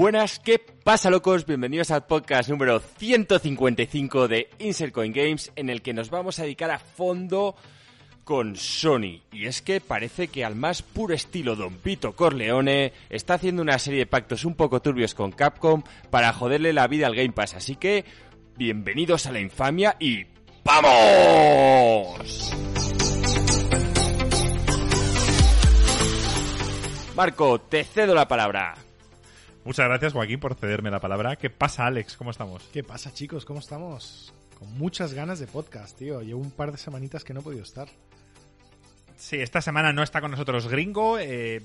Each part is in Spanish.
Buenas, ¿qué pasa locos? Bienvenidos al podcast número 155 de Insert Coin Games en el que nos vamos a dedicar a fondo con Sony. Y es que parece que al más puro estilo Don Pito Corleone está haciendo una serie de pactos un poco turbios con Capcom para joderle la vida al Game Pass. Así que, bienvenidos a la infamia y ¡Vamos! Marco, te cedo la palabra. Muchas gracias, Joaquín, por cederme la palabra. ¿Qué pasa, Alex? ¿Cómo estamos? ¿Qué pasa, chicos? ¿Cómo estamos? Con muchas ganas de podcast, tío. Llevo un par de semanitas que no he podido estar. Sí, esta semana no está con nosotros Gringo. Eh,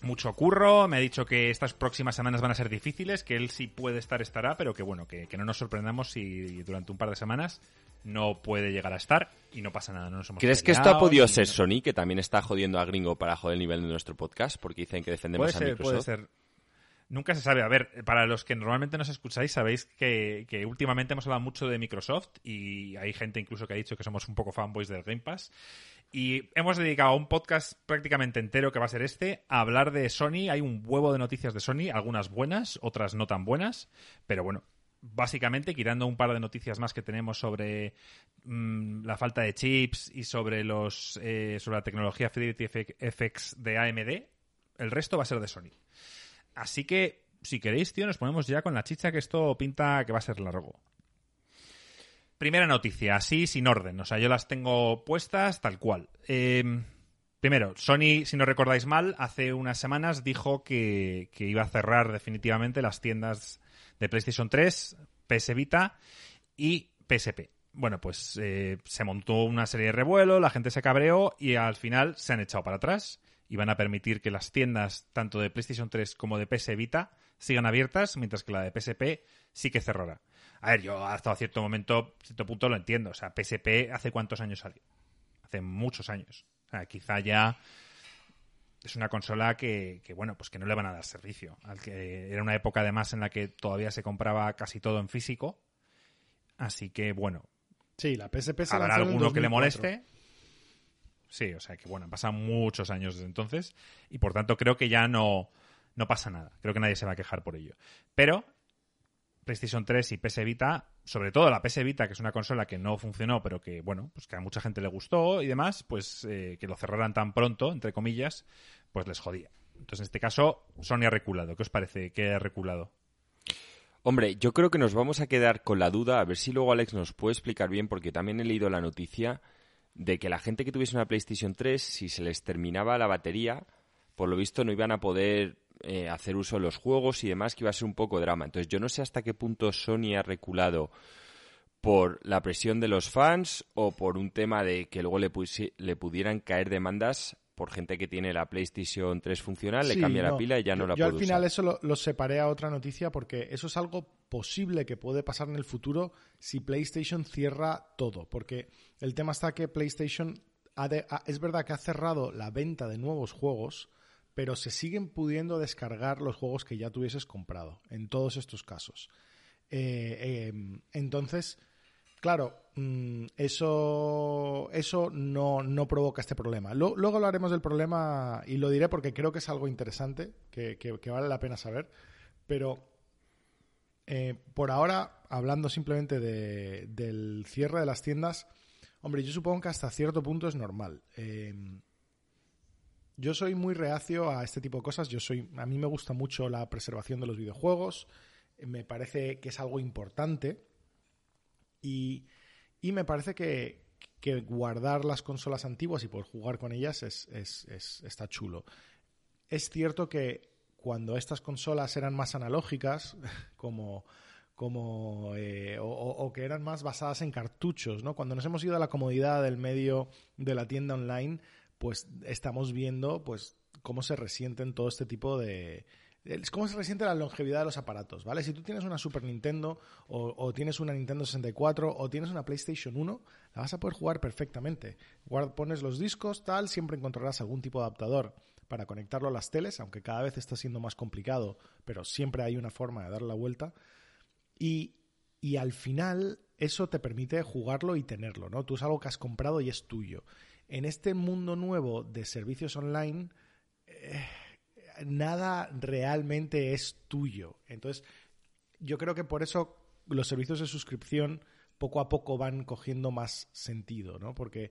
mucho curro. Me ha dicho que estas próximas semanas van a ser difíciles, que él sí puede estar, estará, pero que bueno, que, que no nos sorprendamos si durante un par de semanas no puede llegar a estar y no pasa nada, no nos hemos ¿Crees que esto ha podido ser Sony, que también está jodiendo a Gringo para joder el nivel de nuestro podcast? Porque dicen que defendemos puede a Microsoft. Puede ser. Nunca se sabe. A ver, para los que normalmente nos escucháis, sabéis que, que, últimamente hemos hablado mucho de Microsoft y hay gente incluso que ha dicho que somos un poco fanboys del Game Pass. Y hemos dedicado un podcast prácticamente entero, que va a ser este, a hablar de Sony. Hay un huevo de noticias de Sony, algunas buenas, otras no tan buenas. Pero bueno, básicamente, quitando un par de noticias más que tenemos sobre mmm, la falta de chips y sobre los eh, sobre la tecnología Fidelity FX de AMD, el resto va a ser de Sony. Así que, si queréis, tío, nos ponemos ya con la chicha que esto pinta que va a ser largo. Primera noticia, así sin orden. O sea, yo las tengo puestas tal cual. Eh, primero, Sony, si no recordáis mal, hace unas semanas dijo que, que iba a cerrar definitivamente las tiendas de PlayStation 3, PS Vita y PSP. Bueno, pues eh, se montó una serie de revuelo, la gente se cabreó y al final se han echado para atrás y van a permitir que las tiendas tanto de PlayStation 3 como de PS Vita sigan abiertas, mientras que la de PSP sí que cerrará. A ver, yo hasta cierto momento, cierto punto lo entiendo. O sea, PSP hace cuántos años salió? Hace muchos años. O sea, quizá ya es una consola que, que, bueno, pues que no le van a dar servicio. Al que era una época además en la que todavía se compraba casi todo en físico. Así que bueno. Sí, la PSP se Habrá alguno que le moleste. Sí, o sea que bueno, han pasado muchos años desde entonces. Y por tanto creo que ya no, no pasa nada. Creo que nadie se va a quejar por ello. Pero PlayStation 3 y PS Vita, sobre todo la PS Vita, que es una consola que no funcionó, pero que, bueno, pues que a mucha gente le gustó y demás, pues eh, que lo cerraran tan pronto, entre comillas, pues les jodía. Entonces, en este caso, Sony ha reculado. ¿Qué os parece que ha reculado? Hombre, yo creo que nos vamos a quedar con la duda, a ver si luego Alex nos puede explicar bien, porque también he leído la noticia de que la gente que tuviese una PlayStation 3, si se les terminaba la batería, por lo visto no iban a poder eh, hacer uso de los juegos y demás, que iba a ser un poco drama. Entonces yo no sé hasta qué punto Sony ha reculado por la presión de los fans o por un tema de que luego le, le pudieran caer demandas por gente que tiene la PlayStation 3 funcional, sí, le cambia no. la pila y ya no yo, la yo puede al final eso lo, lo, separé a otra noticia porque eso es algo posible que puede pasar en el futuro si PlayStation cierra todo. Porque el tema está que PlayStation ha de, ha, es verdad que ha cerrado la venta de nuevos juegos, pero se siguen pudiendo descargar los juegos que ya tuvieses comprado en todos estos casos. Eh, eh, entonces, claro, mmm, eso, eso no, no, provoca este problema. Luego, hablaremos del problema y lo diré porque creo que es algo interesante que, que, vale la pena saber, pero eh, por ahora, hablando simplemente de, del cierre de las tiendas, hombre, yo supongo que hasta cierto punto es normal. Eh, yo soy muy reacio a este tipo de cosas. Yo soy, a mí me gusta mucho la preservación de los videojuegos. Me parece que es algo importante. Y, me parece que, guardar las consolas antiguas y poder jugar con ellas es, está chulo. Es cierto que cuando estas consolas eran más analógicas, como, como eh, o, o, que eran más basadas en cartuchos, ¿no? Cuando nos hemos ido a la comodidad del medio de la tienda online, pues estamos viendo pues cómo se resienten todo este tipo de cómo se resiente la longevidad de los aparatos, ¿vale? Si tú tienes una Super Nintendo o, tienes una Nintendo 64 o tienes una PlayStation 1, la vas a poder jugar perfectamente. Guard, pones los discos, tal, siempre encontrarás algún tipo de adaptador para conectarlo a las teles, aunque cada vez está siendo más complicado, pero siempre hay una forma de dar la vuelta. Y, y al final eso te permite jugarlo y tenerlo, ¿no? Tú es algo que has comprado y es tuyo en este mundo nuevo de servicios online, eh, nada realmente es tuyo. Entonces, yo creo que por eso los servicios de suscripción poco a poco van cogiendo más sentido, ¿no? Porque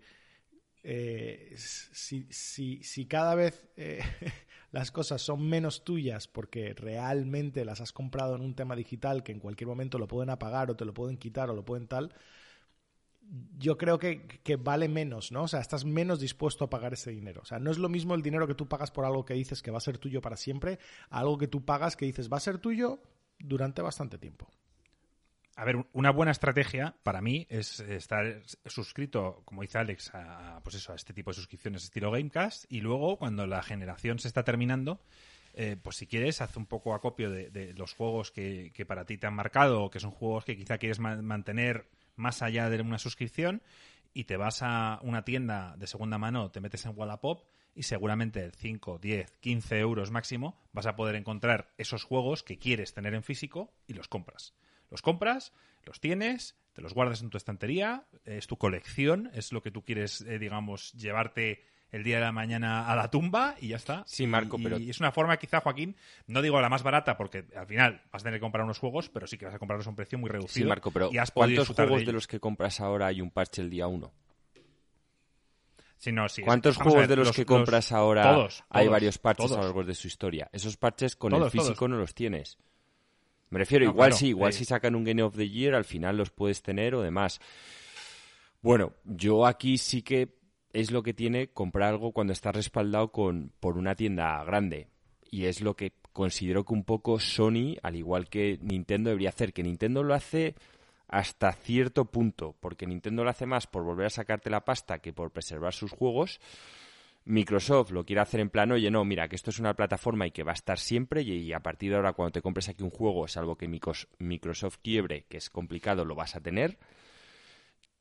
eh, si, si, si, cada vez eh, las cosas son menos tuyas porque realmente las has comprado en un tema digital que en cualquier momento lo pueden apagar o te lo pueden quitar o lo pueden tal, yo creo que, que, vale menos, ¿no? O sea, estás menos dispuesto a pagar ese dinero. O sea, no es lo mismo el dinero que tú pagas por algo que dices que va a ser tuyo para siempre, a algo que tú pagas que dices va a ser tuyo durante bastante tiempo. A ver, una buena estrategia para mí es estar suscrito, como dice Alex, a, pues eso, a este tipo de suscripciones estilo Gamecast y luego cuando la generación se está terminando, eh, pues si quieres, haz un poco acopio de, los juegos que, que, para ti te han marcado o que son juegos que quizá quieres mantener más allá de una suscripción y te vas a una tienda de segunda mano, te metes en Wallapop y seguramente 5, 10, 15 euros máximo vas a poder encontrar esos juegos que quieres tener en físico y los compras. Los compras, los tienes, te los guardas en tu estantería, es tu colección, es lo que tú quieres, eh, digamos, llevarte el día de la mañana a la tumba y ya está. Sí, Marco, y, pero... Y es una forma quizá, Joaquín, no digo la más barata porque al final vas a tener que comprar unos juegos, pero sí que vas a comprarlos a un precio muy reducido. Sí, Marco, pero ¿cuántos juegos de, los que compras ahora hay un parche el día 1? Sí, no, sí, ¿Cuántos juegos de los, que compras ahora todos, hay todos, varios parches todos. a lo largo de su historia? Esos parches con el físico no los tienes. Me refiero, No, igual claro, sí, igual eh. si sacan un Game of the Year, al final los puedes tener o demás. Bueno, yo aquí sí que es lo que tiene comprar algo cuando estás respaldado con, por una tienda grande. Y es lo que considero que un poco Sony, al igual que Nintendo, debería hacer. Que Nintendo lo hace hasta cierto punto, porque Nintendo lo hace más por volver a sacarte la pasta que por preservar sus juegos. Microsoft lo quiere hacer en plan, oye, no, mira, que esto es una plataforma y que va a estar siempre y, a partir de ahora cuando te compres aquí un juego, salvo que Microsoft quiebre, que es complicado, lo vas a tener,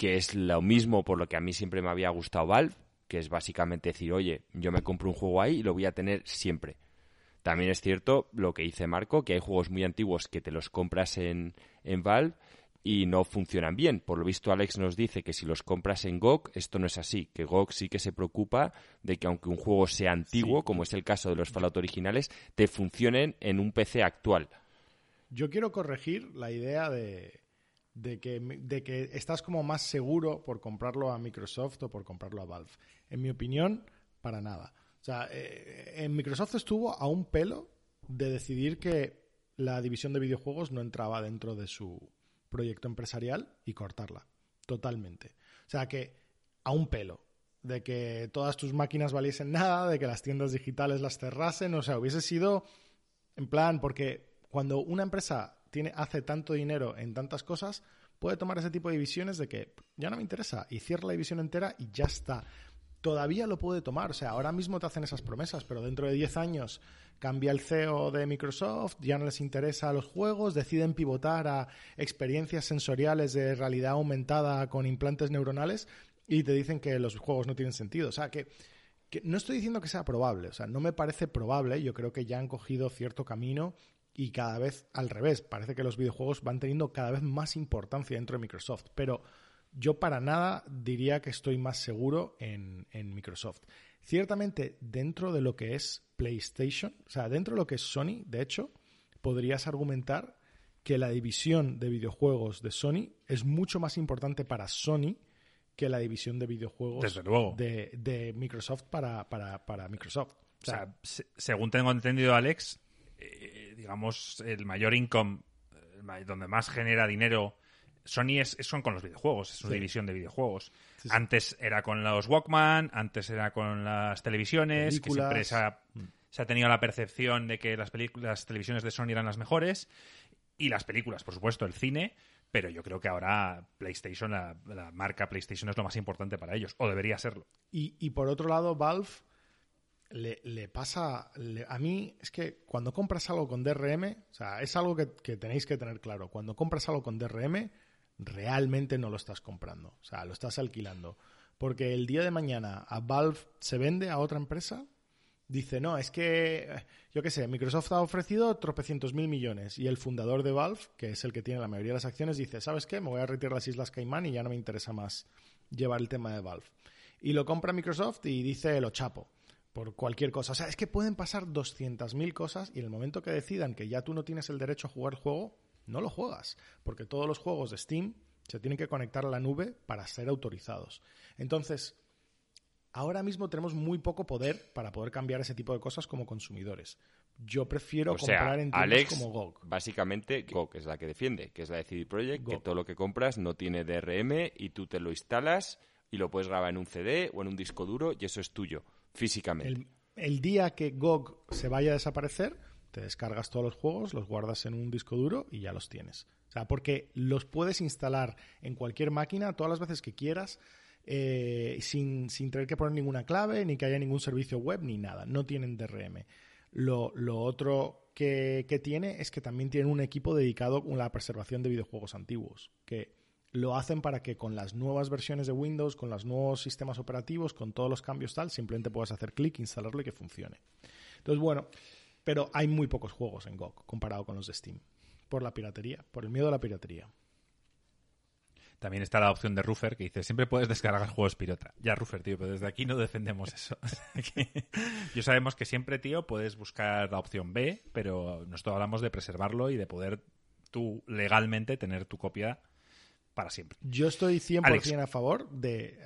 que es lo mismo por lo que a mí siempre me había gustado Valve, que es básicamente decir, oye, yo me compro un juego ahí y lo voy a tener siempre. También es cierto lo que dice Marco, que hay juegos muy antiguos que te los compras en, en Valve y no funcionan bien. Por lo visto, Alex nos dice que si los compras en GOG, esto no es así, que GOG sí que se preocupa de que aunque un juego sea antiguo, como es el caso de los Fallout originales, te funcionen en un PC actual. Yo quiero corregir la idea de, de, que, de que estás como más seguro por comprarlo a Microsoft o por comprarlo a Valve. En mi opinión, para nada. O sea, eh, en Microsoft estuvo a un pelo de decidir que la división de videojuegos no entraba dentro de su proyecto empresarial y cortarla. Totalmente. O sea que a un pelo. De que todas tus máquinas valiesen nada, de que las tiendas digitales las cerrasen. O sea, hubiese sido en plan, porque cuando una empresa tiene, hace tanto dinero en tantas cosas, puede tomar ese tipo de divisiones de que ya no me interesa y cierra la división entera y ya está. Todavía lo puede tomar, o sea, ahora mismo te hacen esas promesas, pero dentro de 10 años cambia el CEO de Microsoft, ya no les interesa los juegos, deciden pivotar a experiencias sensoriales de realidad aumentada con implantes neuronales y te dicen que los juegos no tienen sentido. O sea, que, que no estoy diciendo que sea probable, o sea, no me parece probable, yo creo que ya han cogido cierto camino y cada vez al revés, parece que los videojuegos van teniendo cada vez más importancia dentro de Microsoft, pero yo para nada diría que estoy más seguro en, en, Microsoft. Ciertamente, dentro de lo que es PlayStation, o sea, dentro de lo que es Sony, de hecho, podrías argumentar que la división de videojuegos de Sony es mucho más importante para Sony que la división de videojuegos Desde luego. De, de, Microsoft para, para, para Microsoft. O sea, o sea se, según tengo entendido, Alex, digamos, el mayor income, donde más genera dinero Sony es, son con los videojuegos, es una sí. división de videojuegos. Sí, sí. Antes era con los Walkman, antes era con las televisiones, Películas. que siempre se ha, se ha, tenido la percepción de que las, las televisiones de Sony eran las mejores. Y las películas, por supuesto, el cine. Pero yo creo que ahora PlayStation, la, la marca PlayStation es lo más importante para ellos, o debería serlo. Y, y por otro lado, Valve le, le pasa. Le, a mí es que cuando compras algo con DRM, o sea, es algo que, que tenéis que tener claro. Cuando compras algo con DRM, realmente no lo estás comprando, o sea, lo estás alquilando. Porque el día de mañana a Valve se vende a otra empresa, dice, no, es que, yo qué sé, Microsoft ha ofrecido tropecientos mil millones y el fundador de Valve, que es el que tiene la mayoría de las acciones, dice, ¿sabes qué? Me voy a retirar las Islas Caimán y ya no me interesa más llevar el tema de Valve. Y lo compra Microsoft y dice, lo chapo. Por cualquier cosa. O sea, es que pueden pasar 200.000 cosas y en el momento que decidan que ya tú no tienes el derecho a jugar el juego, no lo juegas, porque todos los juegos de Steam se tienen que conectar a la nube para ser autorizados. Entonces, ahora mismo tenemos muy poco poder para poder cambiar ese tipo de cosas como consumidores. Yo prefiero O sea, comprar en tiendas Alex, como GOG. básicamente, GOG es la que defiende, que es la de CD Projekt, que todo lo que compras no tiene DRM y tú te lo instalas y lo puedes grabar en un CD o en un disco duro y eso es tuyo, físicamente. El, día que GOG se vaya a desaparecer, te descargas todos los juegos, los guardas en un disco duro y ya los tienes. O sea, porque los puedes instalar en cualquier máquina todas las veces que quieras, eh, sin, sin tener que poner ninguna clave, ni que haya ningún servicio web, ni nada. No tienen DRM. Lo, lo otro que, que tiene es que también tienen un equipo dedicado a la preservación de videojuegos antiguos, que lo hacen para que con las nuevas versiones de Windows, con los nuevos sistemas operativos, con todos los cambios tal, simplemente puedas hacer clic, instalarlo y que funcione. Entonces, bueno, pero hay muy pocos juegos en GOG comparado con los de Steam. Por la piratería, por el miedo a la piratería. También está la opción de Ruffer que dice, siempre puedes descargar juegos pirata. Ya, Ruffer, tío, pero desde aquí no defendemos eso. Yo sabemos que siempre, tío, puedes buscar la opción B, pero nosotros hablamos de preservarlo y de poder tú legalmente tener tu copia para siempre. Yo estoy 100% Alex. a favor de...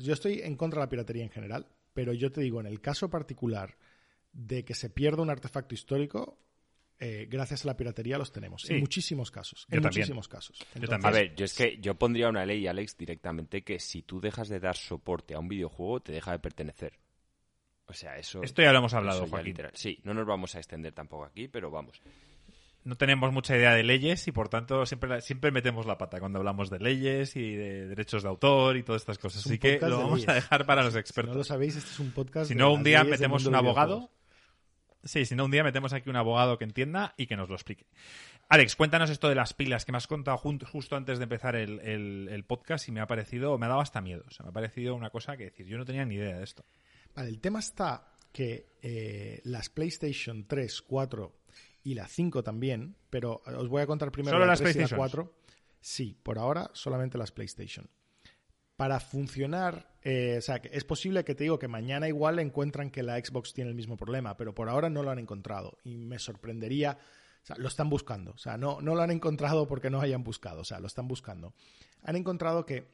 Yo estoy en contra de la piratería en general, pero yo te digo, en el caso particular de que se pierda un artefacto histórico, eh, gracias a la piratería los tenemos. Sí. En muchísimos casos. Yo en también. muchísimos casos. Yo Entonces, también. A ver, yo es que yo pondría una ley, Alex, directamente que si tú dejas de dar soporte a un videojuego, te deja de pertenecer. O sea, eso... Esto ya lo hemos hablado, Joaquín. literal. Sí, no nos vamos a extender tampoco aquí, pero vamos. No tenemos mucha idea de leyes y por tanto siempre, siempre metemos la pata cuando hablamos de leyes y de derechos de autor y todas estas cosas. Es Así que lo vamos leyes. a dejar para los si no expertos. lo sabéis, este es un podcast. Si no, un día metemos un abogado. Sí, si no, un día metemos aquí un abogado que entienda y que nos lo explique. Alex, cuéntanos esto de las pilas que me has contado justo antes de empezar el, el- el podcast y me ha parecido, me ha dado hasta miedo. O sea, me ha parecido una cosa que decir, yo no tenía ni idea de esto. Vale, el tema está que eh, las PlayStation 3, 4 y la 5 también, pero os voy a contar primero ¿Solo la las 3 y la PlayStations? 4. Sí, por ahora solamente las PlayStation. Para funcionar, eh, o sea, que es posible que te digo que mañana igual encuentran que la Xbox tiene el mismo problema, pero por ahora no lo han encontrado y me sorprendería, o sea, lo están buscando, o sea, no, no lo han encontrado porque no hayan buscado, o sea, lo están buscando. Han encontrado que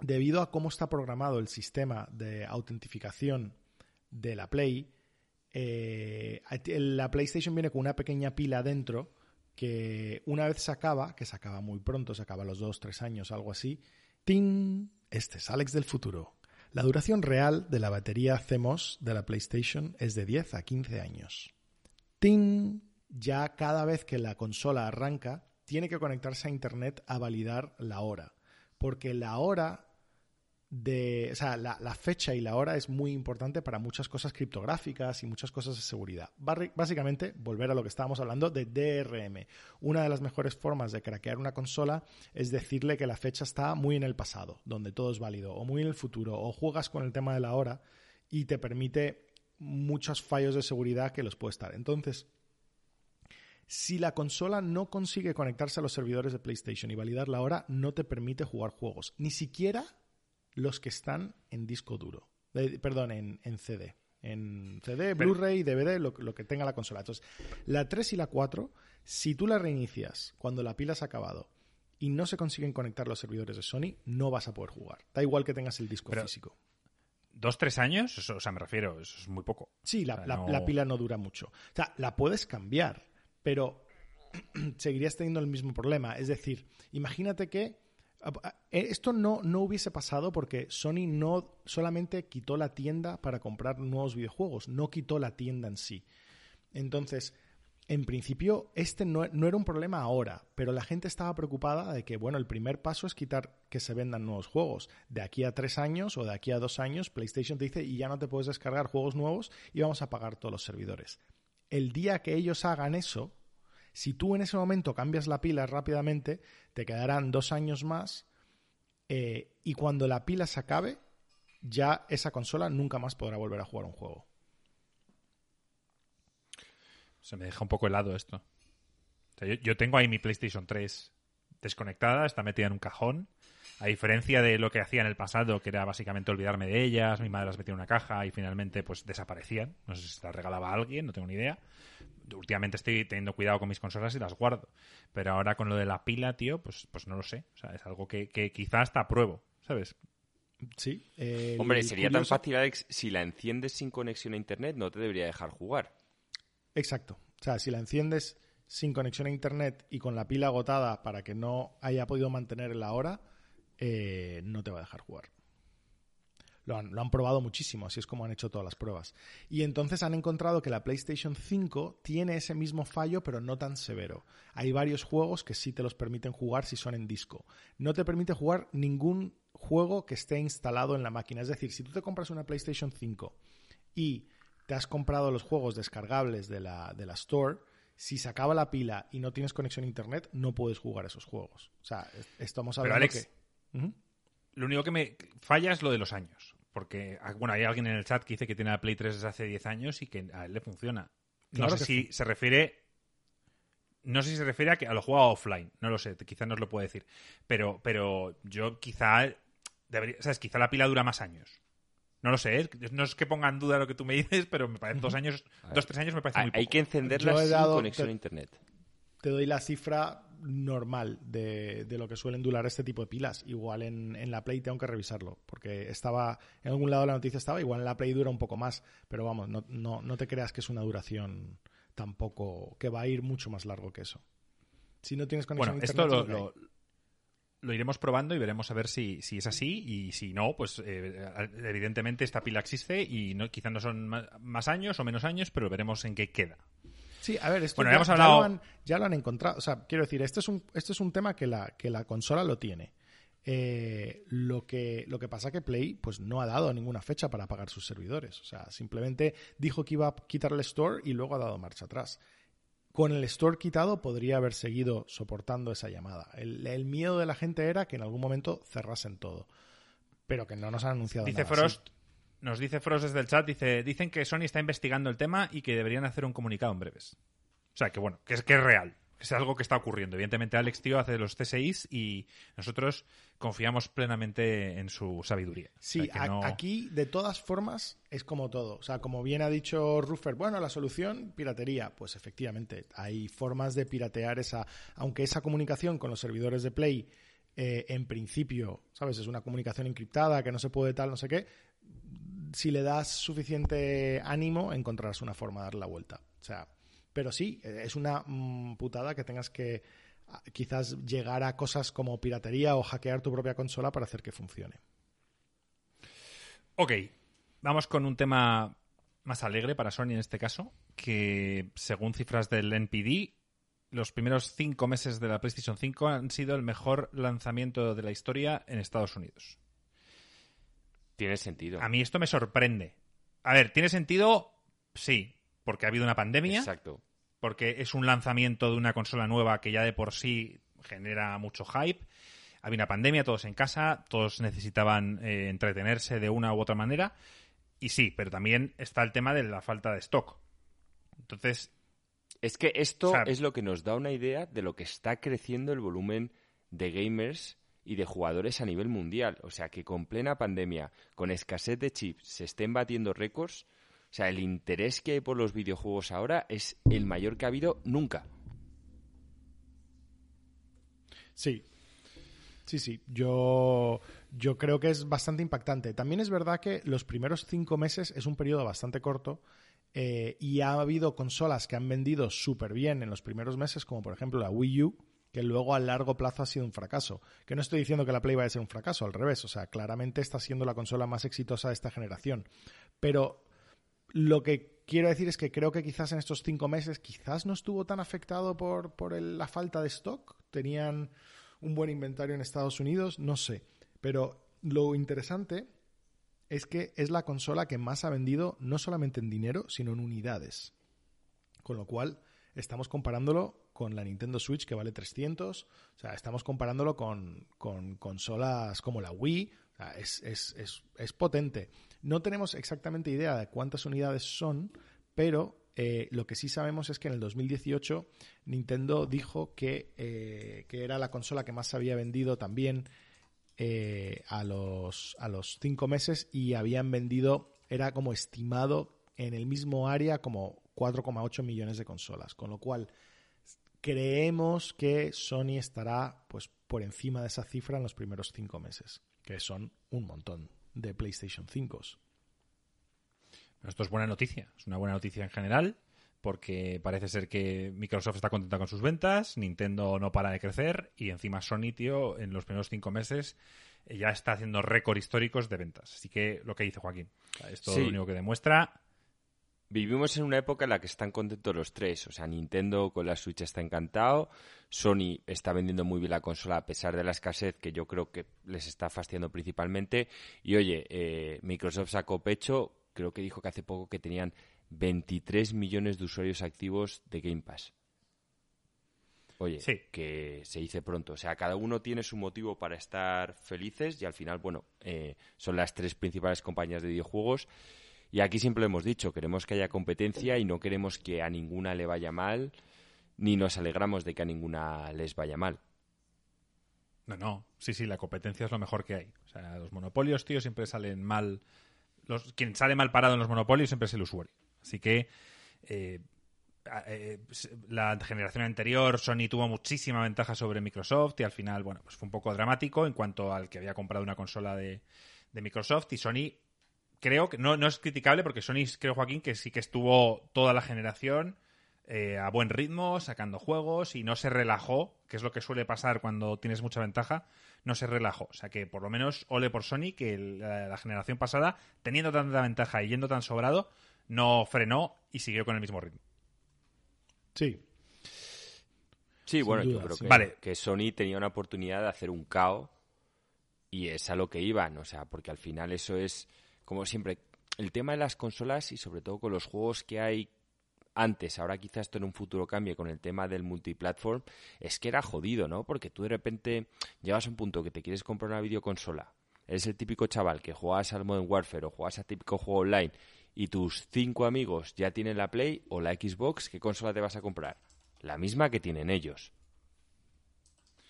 debido a cómo está programado el sistema de autentificación de la Play, eh, la PlayStation viene con una pequeña pila dentro que una vez se acaba, que se acaba muy pronto, se acaba los 2-3 años, algo así, ¡ting! Este es Alex del futuro. La duración real de la batería CMOS de la PlayStation es de 10 a 15 años. ¡Ting! Ya cada vez que la consola arranca, tiene que conectarse a Internet a validar la hora. Porque la hora de. O sea, la, la fecha y la hora es muy importante para muchas cosas criptográficas y muchas cosas de seguridad. Básicamente, volver a lo que estábamos hablando de DRM. Una de las mejores formas de craquear una consola es decirle que la fecha está muy en el pasado, donde todo es válido, o muy en el futuro, o juegas con el tema de la hora y te permite muchos fallos de seguridad que los puede estar. Entonces, si la consola no consigue conectarse a los servidores de PlayStation y validar la hora, no te permite jugar juegos. Ni siquiera los que están en disco duro. Eh, perdón, en, en CD. En CD, Blu-ray, DVD, lo, lo que tenga la consola. Entonces, la 3 y la 4, si tú la reinicias cuando la pila se ha acabado y no se consiguen conectar los servidores de Sony, no vas a poder jugar. Da igual que tengas el disco Pero- físico. ¿Dos, tres años? Eso, o sea, me refiero, eso es muy poco. Sí, la, O sea, la- no- la pila no dura mucho. O sea, la puedes cambiar, pero seguirías teniendo el mismo problema. Es decir, imagínate que esto no, no hubiese pasado porque Sony no solamente quitó la tienda para comprar nuevos videojuegos, no quitó la tienda en sí. Entonces, en principio, este no, no era un problema ahora, pero la gente estaba preocupada de que, bueno, el primer paso es quitar que se vendan nuevos juegos. De aquí a tres años o de aquí a dos años, PlayStation te dice y ya no te puedes descargar juegos nuevos y vamos a pagar todos los servidores. El día que ellos hagan eso, si tú en ese momento cambias la pila rápidamente, te quedarán dos años más eh, y cuando la pila se acabe, ya esa consola nunca más podrá volver a jugar un juego. Se me deja un poco helado esto. Yo, yo tengo ahí mi PlayStation 3 desconectada, está metida en un cajón. A diferencia de lo que hacía en el pasado, que era básicamente olvidarme de ellas, mi madre las metía en una caja y finalmente pues desaparecían. No sé si se las regalaba a alguien, no tengo ni idea. Últimamente estoy teniendo cuidado con mis consolas y las guardo. Pero ahora con lo de la pila, tío, pues, pues no lo sé. O sea, es algo que, que quizás hasta pruebo, ¿sabes? Sí. eh, Hombre, sería tan fácil, Alex, si la enciendes sin conexión a internet, no te debería dejar jugar. Exacto. O sea, si la enciendes sin conexión a internet y con la pila agotada para que no haya podido mantener la hora, eh, no te va a dejar jugar. Lo han, lo han probado muchísimo, así es como han hecho todas las pruebas. Y entonces han encontrado que la PlayStation 5 tiene ese mismo fallo, pero no tan severo. Hay varios juegos que sí te los permiten jugar si son en disco. No te permite jugar ningún juego que esté instalado en la máquina. Es decir, si tú te compras una PlayStation 5 y te has comprado los juegos descargables de la, de la Store, si se acaba la pila y no tienes conexión a Internet, no puedes jugar esos juegos. O sea, es- estamos Pero, hablando Alex, que... Lo único que me falla es lo de los años. Porque, ah, bueno, hay alguien en el chat que dice que tiene la Play 3 desde hace 10 años y que a él le funciona. Claro no sé si se refiere. No sé si se refiere a que a lo juega offline. No lo sé, quizá nos lo puede decir. Pero, pero yo quizá. Debería, ¿Sabes? Quizá la pila dura más años. No lo sé, ¿eh? no es que ponga en duda lo que tú me dices, pero me parece dos años, ver. dos, tres años me parece Hay, muy poco. hay que encenderla sin dado- conexión te- a internet. te doy la cifra normal de, de lo que suelen durar este tipo de pilas. Igual en, en la Play tengo que revisarlo, porque estaba en algún lado de la noticia estaba, igual en la Play dura un poco más, pero vamos, no, no, no te creas que es una duración tampoco, que va a ir mucho más largo que eso. Si no tienes conexión Bueno, a esto internet, lo, lo que lo- lo iremos probando y veremos a ver si, si es así y si no, pues eh, evidentemente esta pila existe y no, quizá no son más años o menos años, pero veremos en qué queda. Sí, a ver, esto Bueno, ya, hemos ya hablado- lo han, ya lo han encontrado. O sea, quiero decir, este es un, este es un tema que la, que la consola lo tiene. Eh, lo, que, lo que pasa que Play pues no ha dado ninguna fecha para pagar sus servidores. O sea, simplemente dijo que iba a quitar el store y luego ha dado marcha atrás. Con el store quitado podría haber seguido soportando esa llamada. El, el miedo de la gente era que en algún momento cerrasen todo. Pero que no nos han anunciado Dice nada. Frost, nos dice Frost desde el chat, dice, dicen que Sony está investigando el tema y que deberían hacer un comunicado en breves. O sea, que bueno, que es, que es real, que es algo que está ocurriendo. Evidentemente Alex Tío hace los CSIs y nosotros confiamos plenamente en su sabiduría. O Sí, sea, que a- no- aquí de todas formas es como todo. O sea, como bien ha dicho Ruffer, bueno, la solución, piratería. Pues efectivamente, hay formas de piratear esa, aunque esa comunicación con los servidores de Play, eh, en principio, ¿sabes? Es una comunicación encriptada que no se puede tal, no sé qué. Si le das suficiente ánimo, encontrarás una forma de dar la vuelta. O sea, pero sí, eh, es una mm, putada que tengas que ah, quizás llegar a cosas como piratería o hackear tu propia consola para hacer que funcione. Ok, vamos con un tema más alegre para Sony en este caso, que según cifras del NPD, los primeros cinco meses de la PlayStation 5 han sido el mejor lanzamiento de la historia en Estados Unidos. Tiene sentido. A mí esto me sorprende. A ver, ¿tiene sentido? Sí, porque ha habido una pandemia, Exacto. porque es un lanzamiento de una consola nueva que ya de por sí genera mucho hype. Había una pandemia, todos en casa, todos necesitaban eh, entretenerse de una u otra manera. Y sí, pero también está el tema de la falta de stock. Entonces, Es que esto O sea- es lo que nos da una idea de lo que está creciendo el volumen de gamers y de jugadores a nivel mundial. O sea, que con plena pandemia, con escasez de chips, se estén batiendo récords. O sea, el interés que hay por los videojuegos ahora es el mayor que ha habido nunca. Sí. Sí, sí. Yo, yo creo que es bastante impactante. También es verdad que los primeros cinco meses es un periodo bastante corto eh, y ha habido consolas que han vendido súper bien en los primeros meses, como por ejemplo la Wii U, que luego a largo plazo ha sido un fracaso. Que no estoy diciendo que la Play vaya a ser un fracaso, al revés. O sea, claramente está siendo la consola más exitosa de esta generación. Pero lo que quiero decir es que creo que quizás en estos cinco meses quizás no estuvo tan afectado por, la falta de stock. Tenían un buen inventario en Estados Unidos, no sé. Pero lo interesante es que es la consola que más ha vendido no solamente en dinero, sino en unidades. Con lo cual, estamos comparándolo con la Nintendo Switch que vale 300. O sea, estamos comparándolo con, con consolas como la Wii. O sea, es, es, es, es potente. No tenemos exactamente idea de cuántas unidades son, pero eh, lo que sí sabemos es que en el 2018 Nintendo dijo que, eh, que era la consola que más se había vendido también eh, a, los, a los cinco meses y habían vendido, era como estimado en el mismo área como 4,8 millones de consolas, con lo cual creemos que Sony estará pues por encima de esa cifra en los primeros cinco meses, que son un montón de PlayStation 5. Esto es buena noticia, es una buena noticia en general, porque parece ser que Microsoft está contenta con sus ventas, Nintendo no para de crecer y encima Sony, tío, en los primeros cinco meses eh, ya está haciendo récord históricos de ventas. Así que lo que dice Joaquín, esto lo único que demuestra Vivimos en una época en la que están contentos los tres. O sea, Nintendo con la Switch está encantado. Sony está vendiendo muy bien la consola a pesar de la escasez que yo creo que les está fastidiando principalmente. Y oye, eh, Microsoft sacó pecho. Creo que dijo que hace poco que tenían 23 millones de usuarios activos de Game Pass. Oye, que se dice pronto. O sea, cada uno tiene su motivo para estar felices y al final, bueno, eh, son las tres principales compañías de videojuegos. Y aquí siempre lo hemos dicho, queremos que haya competencia y no queremos que a ninguna le vaya mal, ni nos alegramos de que a ninguna les vaya mal. No, no, sí, sí, la competencia es lo mejor que hay. O sea, los monopolios, tío, siempre salen mal. Los, quien sale mal parado en los monopolios siempre es el usuario. Así que eh, eh, la generación anterior Sony tuvo muchísima ventaja sobre Microsoft y al final, bueno, pues fue un poco dramático en cuanto al que había comprado una consola de, de Microsoft y Sony creo que no, no es criticable porque Sony, creo Joaquín, que sí que estuvo toda la generación eh, a buen ritmo, sacando juegos y no se relajó, que es lo que suele pasar cuando tienes mucha ventaja, no se relajó. O sea que por lo menos ole por Sony, que la, generación pasada, teniendo tanta ventaja y yendo tan sobrado, no frenó y siguió con el mismo ritmo. Sí. Sí, bueno, yo creo que, vale. que Sony tenía una oportunidad de hacer un caos y es a lo que iban, o sea, porque al final eso es como siempre, el tema de las consolas y sobre todo con los juegos que hay antes, ahora quizás esto en un futuro cambie con el tema del multiplatform, es que era jodido, ¿no? Porque tú de repente llegas a un punto que te quieres comprar una videoconsola, eres el típico chaval que juegas al Modern Warfare o juegas al típico juego online y tus cinco amigos ya tienen la Play o la Xbox, ¿qué consola te vas a comprar? La misma que tienen ellos.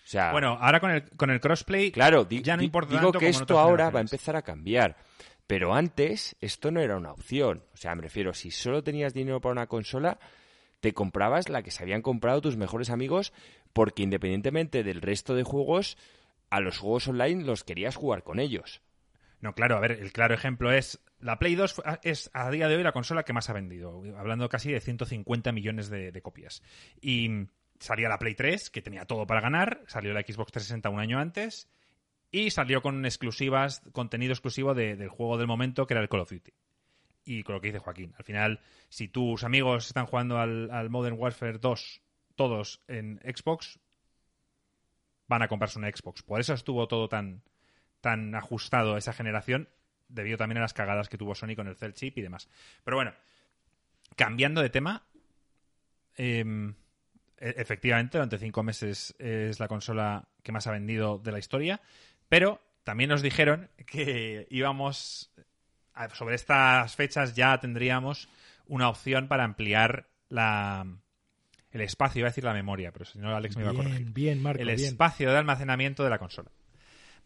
O sea, bueno, ahora con el, con el crossplay claro, ya no importa digo que esto ahora va a empezar a cambiar. Pero antes esto no era una opción. O sea, me refiero, si solo tenías dinero para una consola, te comprabas la que se habían comprado tus mejores amigos porque independientemente del resto de juegos, a los juegos online los querías jugar con ellos. No, claro, a ver, el claro ejemplo es la Play 2 es a día de hoy la consola que más ha vendido, hablando casi de 150 millones de, de copias. Y salía la Play 3, que tenía todo para ganar, salió la Xbox 360 un año antes, y salió con exclusivas, contenido exclusivo del juego del momento, que era el Call of Duty. Y con lo que dice Joaquín, al final, si tus amigos están jugando al, Modern Warfare 2, todos en Xbox, van a comprarse una Xbox. Por eso estuvo todo tan, tan ajustado esa generación, debido también a las cagadas que tuvo Sony con el Cell Chip y demás. Pero bueno, cambiando de tema, em, e-, efectivamente, durante cinco meses es la consola que más ha vendido de la historia. Pero también nos dijeron que íbamos, sobre estas fechas ya tendríamos una opción para ampliar la, el espacio, iba a decir la memoria, pero si no Alex me iba a corregir. Bien, Marco, el espacio de almacenamiento de la consola.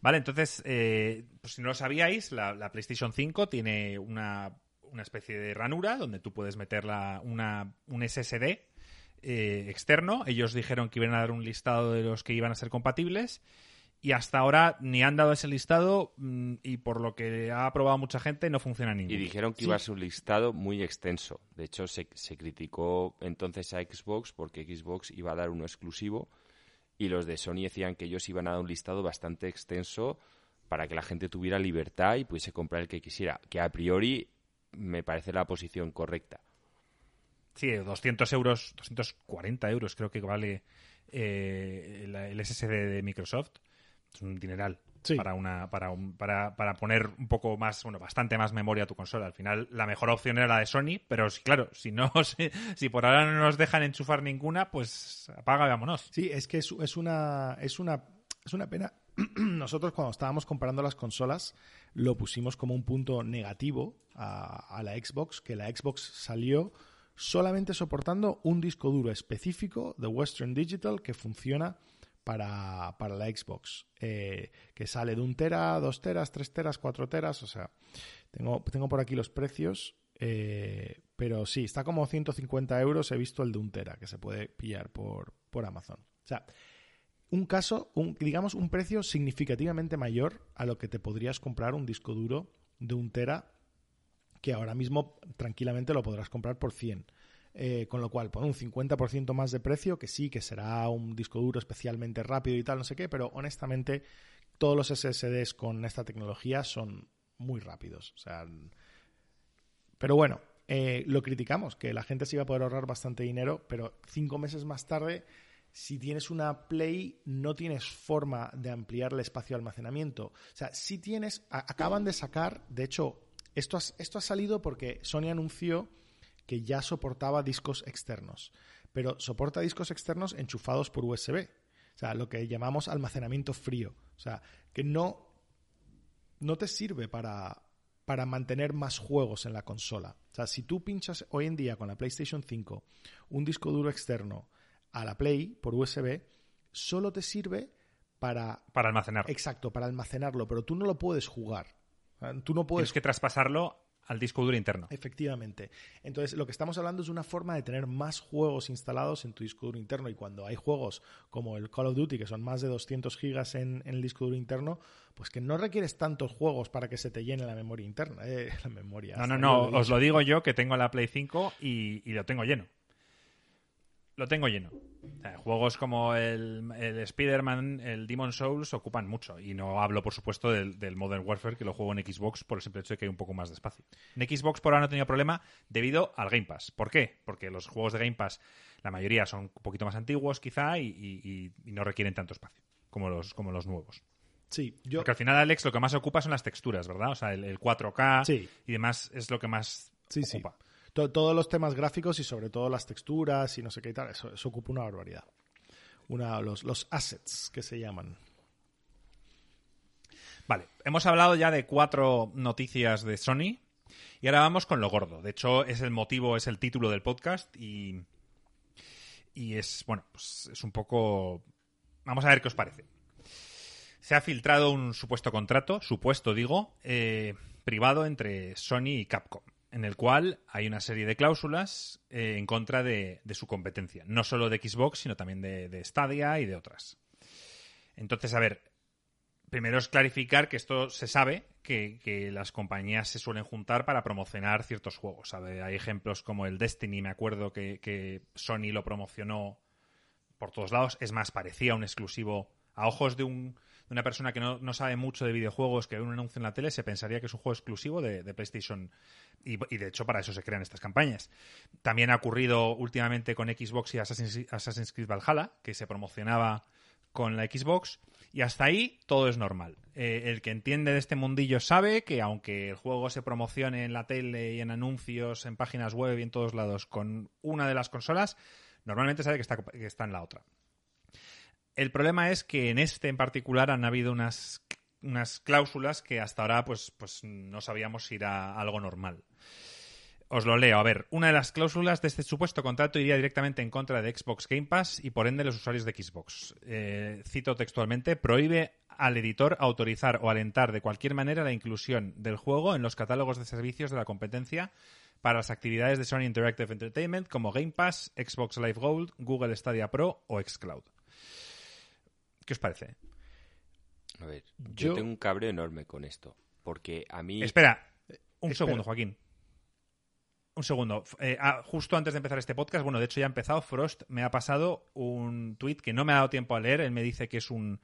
Vale, entonces, eh, pues si no lo sabíais, la, PlayStation 5 tiene una, especie de ranura donde tú puedes meter una, un SSD eh, externo. Ellos dijeron que iban a dar un listado de los que iban a ser compatibles y hasta ahora ni han dado ese listado mm, y por lo que ha aprobado mucha gente no funciona ninguno. Y dijeron que iba a ser un listado muy extenso. De hecho, se, criticó entonces a Xbox porque Xbox iba a dar uno exclusivo y los de Sony decían que ellos iban a dar un listado bastante extenso para que la gente tuviera libertad y pudiese comprar el que quisiera, que a priori me parece la posición correcta. Sí, 200 euros, 240 euros creo que vale eh, el SSD de Microsoft es un dineral. Para, una, para, un, para, para, poner un poco más, bueno, bastante más memoria a tu consola. Al final, la mejor opción era la de Sony, pero claro, si no, si, por ahora no nos dejan enchufar ninguna, pues apaga, vámonos. Sí, es que es, es una, es una, es una pena. Nosotros cuando estábamos comparando las consolas, lo pusimos como un punto negativo a, a la Xbox, que la Xbox salió solamente soportando un disco duro específico de Western Digital que funciona para, la Xbox, eh, que sale de un tera, dos teras, tres teras, cuatro teras, o sea, tengo, tengo por aquí los precios, eh, pero sí, está como 150 euros, he visto el de un tera, que se puede pillar por, por Amazon. O sea, un caso, un, digamos, un precio significativamente mayor a lo que te podrías comprar un disco duro de un tera, que ahora mismo tranquilamente lo podrás comprar por 100. Eh, con lo cual, por un 50% más de precio, que sí, que será un disco duro especialmente rápido y tal, no sé qué, pero honestamente todos los SSDs con esta tecnología son muy rápidos. O sea, pero bueno, eh, lo criticamos, que la gente se iba a poder ahorrar bastante dinero, pero cinco meses más tarde, si tienes una Play, no tienes forma de ampliar el espacio de almacenamiento. O sea, si tienes, acaban de sacar, de hecho, esto, esto ha salido porque Sony anunció que ya soportaba discos externos, pero soporta discos externos enchufados por USB. O sea, lo que llamamos almacenamiento frío. O sea, que no, no te sirve para, para mantener más juegos en la consola. O sea, si tú pinchas hoy en día con la PlayStation 5 un disco duro externo a la Play por USB, solo te sirve para... Para almacenarlo. Exacto, para almacenarlo, pero tú no lo puedes jugar. Tú no puedes... Tienes que traspasarlo al disco duro interno. Efectivamente. Entonces, lo que estamos hablando es una forma de tener más juegos instalados en tu disco duro interno. Y cuando hay juegos como el Call of Duty, que son más de 200 gigas en, el disco duro interno, pues que no requieres tantos juegos para que se te llene la memoria interna. Eh, la memoria. No, no, no. Os lo digo yo que tengo la Play 5 y lo tengo lleno lo tengo lleno. Juegos como el, el Spider-Man, el Demon Souls ocupan mucho. Y no hablo, por supuesto, del, Modern Warfare, que lo juego en Xbox por el simple hecho de que hay un poco más de espacio. En Xbox por ahora no he tenido problema debido al Game Pass. ¿Por qué? Porque los juegos de Game Pass, la mayoría son un poquito más antiguos, quizá, y, no requieren tanto espacio como los, como los nuevos. Sí, yo... Porque al final, Alex, lo que más ocupa son las texturas, ¿verdad? O sea, el, 4K y demás es lo que más sí, ocupa todos los temas gráficos y sobre todo las texturas y no sé qué y tal, eso, ocupa una barbaridad. Una, los, los assets que se llaman. Vale, hemos hablado ya de cuatro noticias de Sony y ahora vamos con lo gordo. De hecho, es el motivo, es el título del podcast y, y es, bueno, pues es un poco... Vamos a ver qué os parece. Se ha filtrado un supuesto contrato, supuesto digo, eh, privado entre Sony y Capcom en el cual hay una serie de cláusulas eh, en contra de, su competencia, no solo de Xbox, sino también de, Stadia y de otras. Entonces, a ver, primero es clarificar que esto se sabe, que, las compañías se suelen juntar para promocionar ciertos juegos. Hay ejemplos como el Destiny, me acuerdo que, que Sony lo promocionó por todos lados, es más, parecía un exclusivo a ojos de un una persona que no, sabe mucho de videojuegos, que ve un anuncio en la tele, se pensaría que es un juego exclusivo de, PlayStation. Y, de hecho, para eso se crean estas campañas. También ha ocurrido últimamente con Xbox y Assassin's, Creed Valhalla, que se promocionaba con la Xbox. Y hasta ahí todo es normal. Eh, el que entiende de este mundillo sabe que aunque el juego se promocione en la tele y en anuncios, en páginas web y en todos lados con una de las consolas, normalmente sabe que está, que está en la otra. El problema es que en este en particular han habido unas, unas cláusulas que hasta ahora pues, pues no sabíamos si era algo normal. Os lo leo. A ver, una de las cláusulas de este supuesto contrato iría directamente en contra de Xbox Game Pass y por ende los usuarios de Xbox. Eh, cito textualmente, prohíbe al editor autorizar o alentar de cualquier manera la inclusión del juego en los catálogos de servicios de la competencia para las actividades de Sony Interactive Entertainment como Game Pass, Xbox Live Gold, Google Stadia Pro o Xcloud. ¿Qué os parece? A ver, yo, tengo un cabreo enorme con esto. Porque a mí. Espera, un segundo, Joaquín. Un segundo. Eh, ah, justo antes de empezar este podcast, bueno, de hecho ya ha empezado, Frost me ha pasado un tweet que no me ha dado tiempo a leer. Él me dice que es un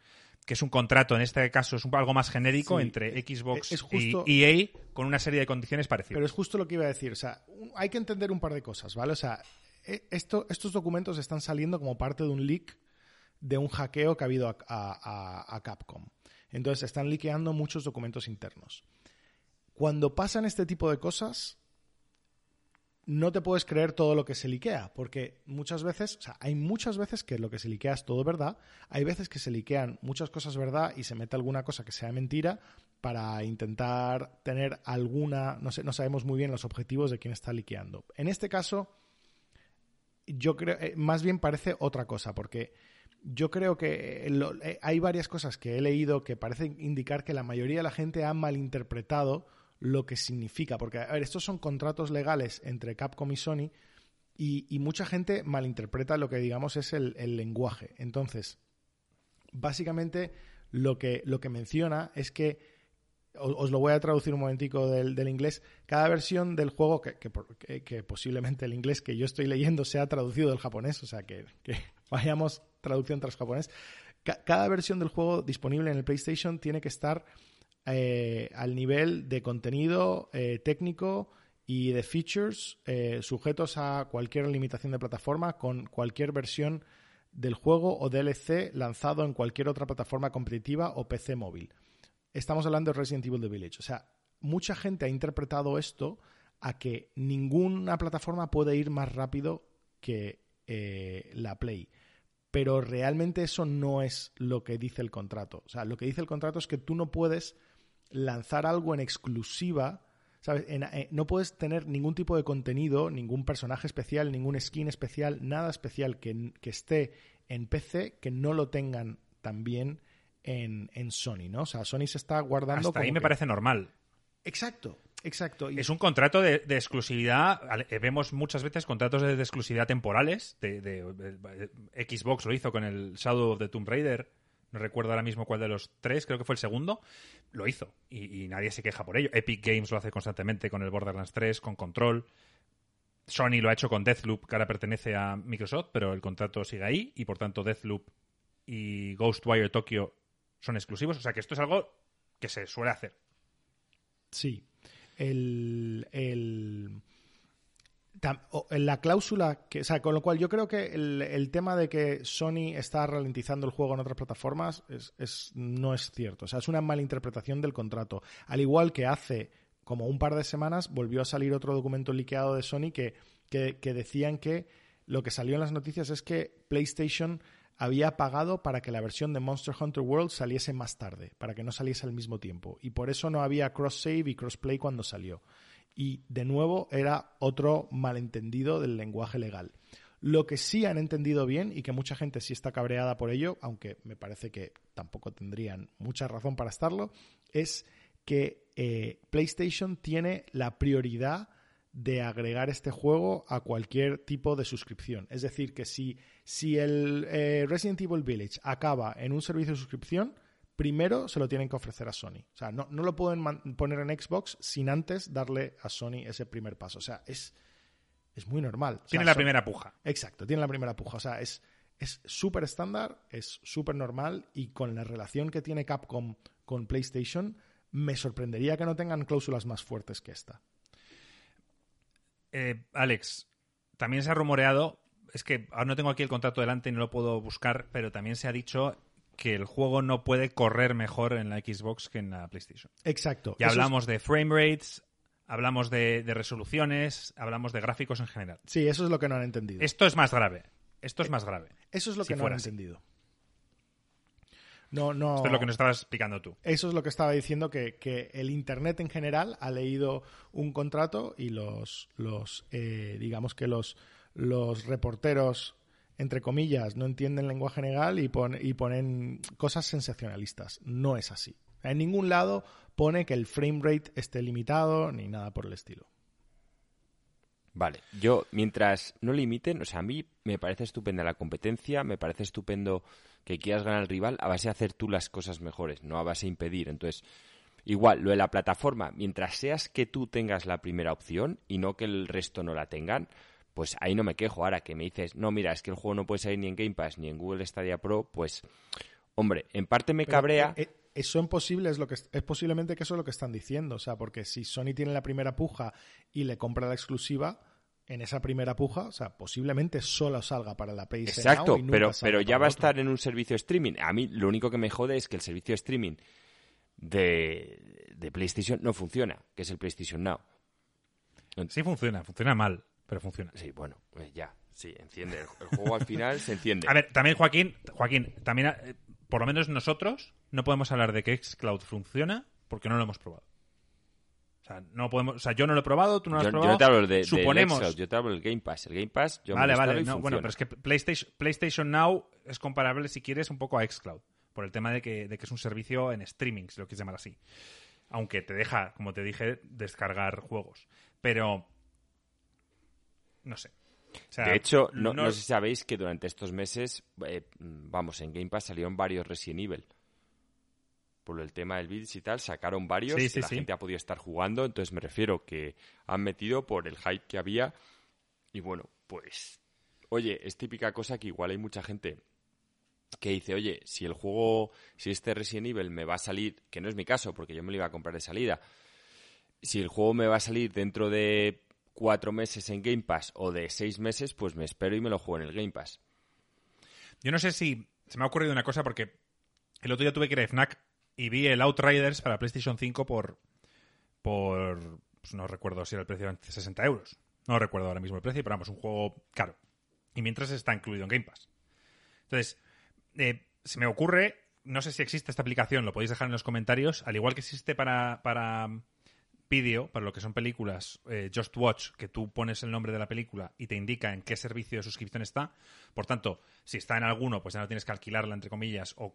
que es un contrato, en este caso es un, algo más genérico entre Xbox y EA con una serie de condiciones parecidas. Pero es justo lo que iba a decir. O sea, hay que entender un par de cosas, ¿vale? O sea, e, esto, estos documentos están saliendo como parte de un leak de un hackeo que ha habido a, Capcom. Entonces están liqueando muchos documentos internos. Cuando pasan este tipo de cosas, no te puedes creer todo lo que se liquea, porque muchas veces, o sea, hay muchas veces que lo que se liquea es todo verdad, hay veces que se liquean muchas cosas verdad y se mete alguna cosa que sea mentira para intentar tener alguna, no sé, no sabemos muy bien los objetivos de quién está liqueando. En este caso, yo creo, eh, más bien parece otra cosa, porque yo creo que eh, hay varias cosas que he leído que parecen indicar que la mayoría de la gente ha malinterpretado lo que significa. Porque, a ver, estos son contratos legales entre Capcom y Sony y, mucha gente malinterpreta lo que digamos es el, lenguaje. Entonces, básicamente lo que, lo que menciona es que os lo voy a traducir un momentico del, inglés. Cada versión del juego, que, que, posiblemente el inglés que yo estoy leyendo sea traducido del japonés, o sea que, vayamos traducción tras japonés. cada versión del juego disponible en el PlayStation tiene que estar eh, al nivel de contenido eh, técnico y de features eh, sujetos a cualquier limitación de plataforma con cualquier versión del juego o DLC lanzado en cualquier otra plataforma competitiva o PC móvil estamos hablando de Resident Evil The Village. O sea, mucha gente ha interpretado esto a que ninguna plataforma puede ir más rápido que la Play. Pero realmente eso no es lo que dice el contrato. O sea, lo que dice el contrato es que tú no puedes lanzar algo en exclusiva. ¿sabes? Eh, no puedes tener ningún tipo de contenido, ningún personaje especial, ningún skin especial, nada especial que, que esté en PC que no lo tengan también en, en Sony, ¿no? O sea, Sony se está guardando. Hasta ahí me parece normal. Exacto, exacto. Es un contrato de, exclusividad. Eh, vemos muchas veces contratos de, exclusividad temporales. De, Xbox lo hizo con el Shadow of the Tomb Raider. No recuerdo ahora mismo cuál de los tres, creo que fue el segundo. Lo hizo. Y, y nadie se queja por ello. Epic Games lo hace constantemente con el Borderlands 3, con Control. Sony lo ha hecho con Deathloop, que ahora pertenece a Microsoft, pero el contrato sigue ahí y por tanto Deathloop y Ghostwire Tokyo son exclusivos. O sea que esto es algo que se suele hacer. Sí. El, la cláusula, que, sea, con lo cual yo creo que el, tema de que Sony está ralentizando el juego en otras plataformas es, no es cierto. O sea, es una mala interpretación del contrato. Al igual que hace como un par de semanas volvió a salir otro documento liqueado de Sony que, que decían que lo que salió en las noticias es que PlayStation había pagado para que la versión de Monster Hunter World saliese más tarde, para que no saliese al mismo tiempo. Y por eso no había cross-save y cross-play cuando salió. Y de nuevo era otro malentendido del lenguaje legal. Lo que sí han entendido bien y que mucha gente sí está cabreada por ello, aunque me parece que tampoco tendrían mucha razón para estarlo, es que eh, PlayStation tiene la prioridad de agregar este juego a cualquier tipo de suscripción. Es decir, que si, si el eh, Resident Evil Village acaba en un servicio de suscripción, primero se lo tienen que ofrecer a Sony. O sea, no, lo pueden poner en Xbox sin antes darle a Sony ese primer paso. O sea, es, es muy normal. tiene la primera puja. Exacto, tiene la primera puja. O sea, es súper estándar, es súper normal y con la relación que tiene Capcom con PlayStation, me sorprendería que no tengan cláusulas más fuertes que esta. Eh, Alex, también se ha rumoreado, es que ahora no tengo aquí el contrato delante y no lo puedo buscar, pero también se ha dicho que el juego no puede correr mejor en la Xbox que en la PlayStation. Exacto. Y hablamos de frame rates, hablamos de, resoluciones, hablamos de gráficos en general. Sí, eso es lo que no han entendido. Esto es más grave. Esto es más grave. Eso es lo que no han entendido. No, no. Esto es lo que nos estabas explicando tú. Eso es lo que estaba diciendo, que, el Internet en general ha leído un contrato y los, los eh, digamos que los, los reporteros, entre comillas, no entienden lenguaje legal y, y ponen cosas sensacionalistas. No es así. En ningún lado pone que el frame rate esté limitado ni nada por el estilo. Vale, yo mientras no limiten, o sea, a mí me parece estupenda la competencia, me parece estupendo que quieras ganar al rival a base de hacer tú las cosas mejores, no a base de impedir. Entonces, igual, lo de la plataforma, mientras seas que tú tengas la primera opción y no que el resto no la tengan, pues ahí no me quejo. Ahora que me dices, no, mira, es que el juego no puede salir ni en Game Pass ni en Google Stadia Pro, pues, hombre, en parte me cabrea. Eh, eh, eso es posible, es lo que es posiblemente que eso es lo que están diciendo, o sea, porque si Sony tiene la primera puja y le compra la exclusiva, en esa primera puja, o sea, posiblemente solo salga para la PS Exacto, pero, pero ya va a estar en un servicio streaming. A mí lo único que me jode es que el servicio streaming de, de PlayStation no funciona, que es el PlayStation Now. Sí funciona, funciona mal, pero funciona. Sí, bueno, pues ya, sí, enciende. El, juego al final se enciende. A ver, también Joaquín, Joaquín, también, eh, por lo menos nosotros no podemos hablar de que Xcloud funciona porque no lo hemos probado sea, no podemos, o sea, yo no lo he probado, tú no lo has Yo, yo probado. no te hablo de, Suponemos. Xcloud, yo te hablo del Game Pass. El Game Pass, yo vale, vale. No, bueno, pero es que PlayStation, PlayStation Now es comparable, si quieres, un poco a Xcloud. Por el tema de que, de que es un servicio en streaming, si lo quieres llamar así. Aunque te deja, como te dije, descargar juegos. Pero. No sé. O sea, de hecho, no, no sé si sabéis que durante estos meses, eh, vamos, en Game Pass salieron varios Resident Evil. Por el tema del Beats y tal, sacaron varios. Sí, sí, la sí. gente ha podido estar jugando. Entonces me refiero que han metido por el hype que había. Y bueno, pues. Oye, es típica cosa que igual hay mucha gente que dice, oye, si el juego, si este Resident Evil me va a salir, que no es mi caso, porque yo me lo iba a comprar de salida, si el juego me va a salir dentro de cuatro meses en Game Pass o de seis meses, pues me espero y me lo juego en el Game Pass. Yo no sé si. Se me ha ocurrido una cosa porque el otro día tuve que ir a FNAC y vi el Outriders para PlayStation 5 por. por. pues no recuerdo si era el precio de 60 euros. No recuerdo ahora mismo el precio, pero vamos, un juego caro. Y mientras está incluido en Game Pass. Entonces, eh, se me ocurre. No sé si existe esta aplicación, lo podéis dejar en los comentarios. Al igual que existe para. para vídeo, para lo que son películas, eh, Just Watch, que tú pones el nombre de la película y te indica en qué servicio de suscripción está. Por tanto, si está en alguno, pues ya no tienes que alquilarla, entre comillas, o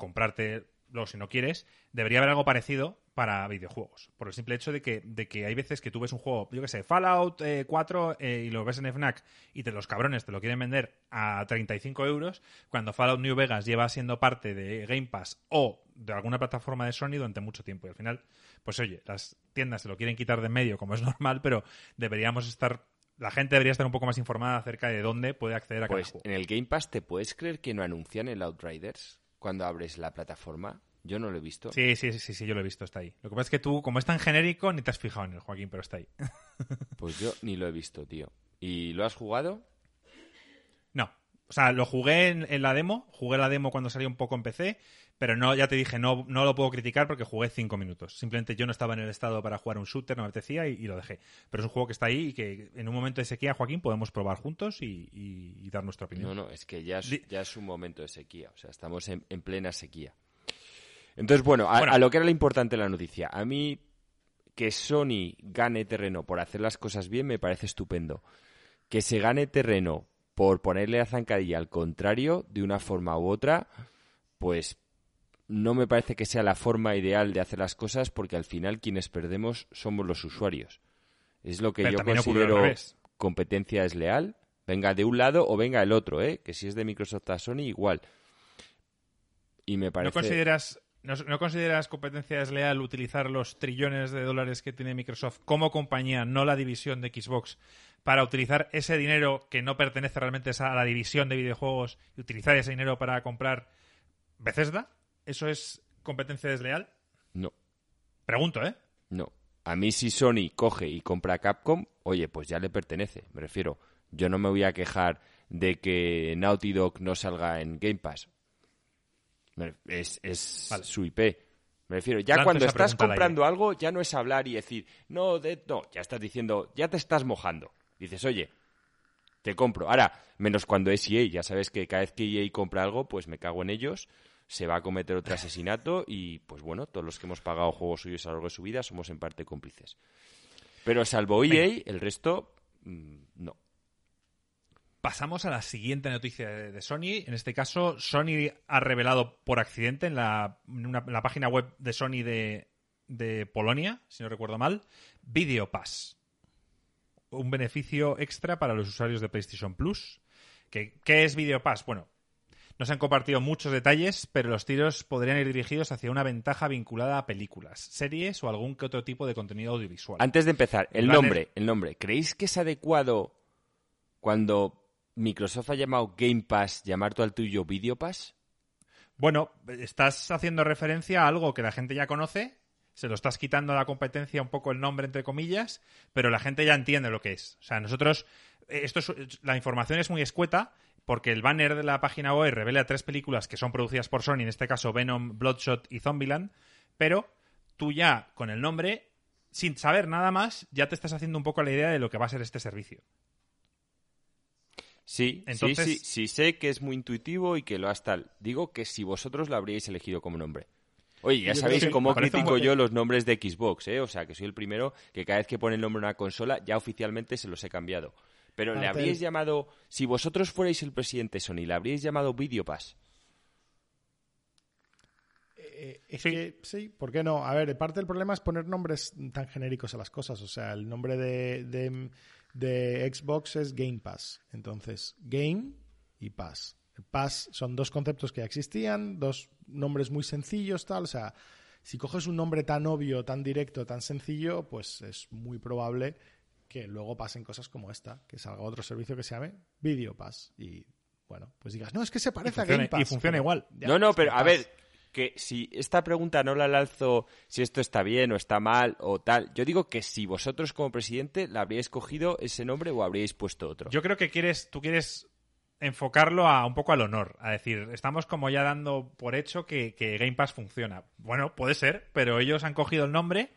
comprártelo si no quieres. Debería haber algo parecido para videojuegos. Por el simple hecho de que, de que hay veces que tú ves un juego, yo que sé, Fallout eh, 4 eh, y lo ves en FNAC y te los cabrones te lo quieren vender a 35 euros, cuando Fallout New Vegas lleva siendo parte de Game Pass o de alguna plataforma de Sony durante mucho tiempo. Y al final, pues oye, las tiendas se lo quieren quitar de en medio, como es normal, pero deberíamos estar. La gente debería estar un poco más informada acerca de dónde puede acceder a cada Pues juego. en el Game Pass, ¿te puedes creer que no anuncian el Outriders cuando abres la plataforma? Yo no lo he visto. Sí, sí, sí, sí, yo lo he visto, está ahí. Lo que pasa es que tú, como es tan genérico, ni te has fijado en el Joaquín, pero está ahí. Pues yo ni lo he visto, tío. ¿Y lo has jugado? No. O sea, lo jugué en, en la demo, jugué la demo cuando salió un poco en PC, pero no, ya te dije, no, no lo puedo criticar porque jugué cinco minutos. Simplemente yo no estaba en el estado para jugar un shooter, no me apetecía y, y lo dejé. Pero es un juego que está ahí y que en un momento de sequía, Joaquín, podemos probar juntos y, y- y dar nuestra opinión. No, no, es que ya es, ya es un momento de sequía. O sea, estamos en, en plena sequía. Entonces, bueno a, Bueno. a lo que era lo importante de la noticia. A mí, que Sony gane terreno por hacer las cosas bien, me parece estupendo. Que se gane terreno por ponerle la zancadilla al contrario, de una forma u otra, pues no me parece que sea la forma ideal de hacer las cosas, porque al final quienes perdemos somos los usuarios. Es lo que Pero yo considero competencia desleal, venga de un lado o venga del otro, ¿eh? Que si es de Microsoft a Sony, igual. Y me ¿No parece... consideras, no, no consideras competencia desleal utilizar los trillones de dólares que tiene Microsoft como compañía, no la división de Xbox, para utilizar ese dinero que no pertenece realmente a la división de videojuegos y utilizar ese dinero para comprar Bethesda? ¿Eso es competencia desleal? No, Pregunto, ¿eh? no. A mí si Sony coge y compra Capcom, oye, pues ya le pertenece, me refiero. Yo no me voy a quejar de que Naughty Dog no salga en Game Pass. Es, es Vale. su IP. Me refiero, ya Lanzo cuando estás comprando algo, ya no es hablar y decir, no, de, no, ya estás diciendo, ya te estás mojando. Dices, oye, te compro. Ahora, menos cuando es EA, ya sabes que cada vez que EA compra algo, pues me cago en ellos, se va a cometer otro asesinato y, pues bueno, todos los que hemos pagado juegos suyos a lo largo de su vida somos en parte cómplices. Pero salvo EA, el resto, mm, no. Pasamos a la siguiente noticia de, de Sony. En este caso, Sony ha revelado por accidente en la, en una- en la página web de Sony de, de Polonia, si no recuerdo mal, Video Pass. Un beneficio extra para los usuarios de PlayStation Plus. ¿Qué, qué es Video Pass? Bueno, no se han compartido muchos detalles, pero los tiros podrían ir dirigidos hacia una ventaja vinculada a películas, series o algún que otro tipo de contenido audiovisual. Antes de empezar, el nombre, el nombre. ¿Creéis que es adecuado cuando Microsoft ha llamado Game Pass llamar tú al tuyo Video Pass? Bueno, estás haciendo referencia a algo que la gente ya conoce, se lo estás quitando a la competencia un poco el nombre entre comillas, pero la gente ya entiende lo que es. O sea, nosotros eh, esto es- la información es muy escueta porque el banner de la página web revela tres películas que son producidas por Sony, en este caso Venom, Bloodshot y Zombieland, pero tú ya con el nombre sin saber nada más, ya te estás haciendo un poco la idea de lo que va a ser este servicio. Sí, Entonces- sí, sí, sí, sé que es muy intuitivo y que lo has tal. Digo que si vosotros lo habríais elegido como nombre. Oye, ya Yo sabéis cómo critico yo los nombres de Xbox, ¿eh? O sea, que soy el primero que cada vez que pone el nombre de una consola ya oficialmente se los he cambiado. Pero le habríais del- llamado, si vosotros fuerais el presidente Sony, le habríais llamado Videopass. Eh, es Sí. que sí, ¿por qué no? A ver, parte del problema es poner nombres tan genéricos a las cosas. O sea, el nombre de, de, de Xbox es Game Pass. Entonces, Game y Pass. Pass son dos conceptos que ya existían, dos nombres muy sencillos, tal. O sea, si coges un nombre tan obvio, tan directo, tan sencillo, pues es muy probable que luego pasen cosas como esta, que salga otro servicio que se llame Video Pass. Y bueno, pues digas, no, es que se parece a Game Pass. y funciona pero- igual. Ya, no, no, pero a ver, que si esta pregunta no la lanzo si esto está bien o está mal o tal, yo digo que si vosotros como presidente le habríais cogido ese nombre o habríais puesto otro. Yo creo que quieres, tú quieres enfocarlo a un poco al honor. A decir, estamos como ya dando por hecho que, que Game Pass funciona. Bueno, puede ser, pero ellos han cogido el nombre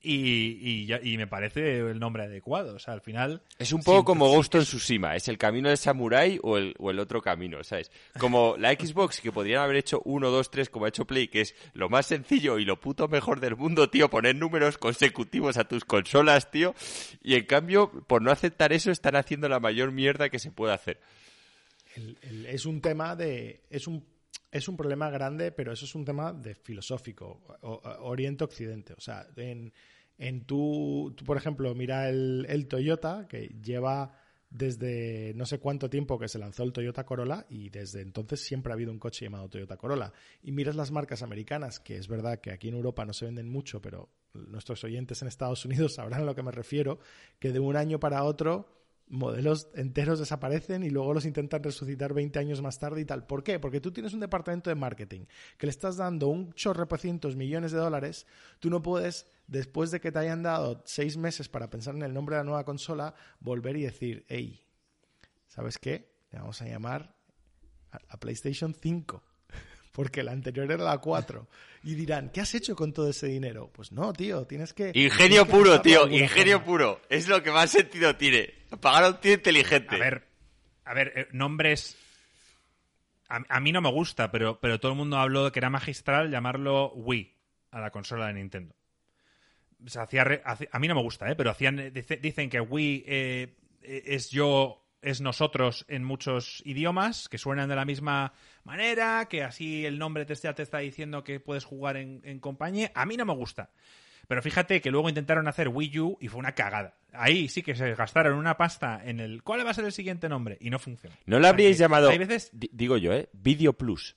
y, y, ya- y me parece el nombre adecuado. O sea, al final. Es un poco como Ghost of Tsushima, es el camino del samurái o el, o el otro camino, ¿sabes? Como la Xbox, que podrían haber hecho 1, 2, 3 como ha hecho Play, que es lo más sencillo y lo puto mejor del mundo, tío, poner números consecutivos a tus consolas, tío. Y en cambio, por no aceptar eso, están haciendo la mayor mierda que se puede hacer. el- el- es un tema de. Es un, es un problema grande, pero eso es un tema de filosófico, Oriente-Occidente. O sea, en, en tu, tú, por ejemplo, mira el, el Toyota, que lleva desde no sé cuánto tiempo que se lanzó el Toyota Corolla y desde entonces siempre ha habido un coche llamado Toyota Corolla. Y miras las marcas americanas, que es verdad que aquí en Europa no se venden mucho, pero nuestros oyentes en Estados Unidos sabrán a lo que me refiero, que de un año para otro modelos enteros desaparecen y luego los intentan resucitar 20 años más tarde y tal. ¿Por qué? Porque tú tienes un departamento de marketing que le estás dando un chorro de cientos millones de dólares, tú no puedes, después de que te hayan dado seis meses para pensar en el nombre de la nueva consola, volver y decir, hey, ¿sabes qué? Le vamos a llamar a PlayStation 5. Porque la anterior era la 4. Y dirán, ¿qué has hecho con todo ese dinero? Pues no, tío, tienes que... Ingenio tienes que puro, tío, ingenio forma. puro. Es lo que más sentido tiene. Pagar a un tío inteligente. A ver, a ver, eh, nombres. A, a mí no me gusta, pero, pero todo el mundo habló de que era magistral llamarlo Wii a la consola de Nintendo. O sea, hacía re- a mí no me gusta, ¿eh? pero hacían, dice- dicen que Wii eh, eh, es yo, es nosotros en muchos idiomas, que suenan de la misma manera, que así el nombre te está, te está diciendo que puedes jugar en, en compañía. A mí no me gusta. Pero fíjate que luego intentaron hacer Wii U y fue una cagada. Ahí sí que se gastaron una pasta en el ¿cuál va a ser el siguiente nombre? Y no funciona. ¿No le habríais Porque llamado, Hay veces di- digo yo, ¿eh? Video Plus?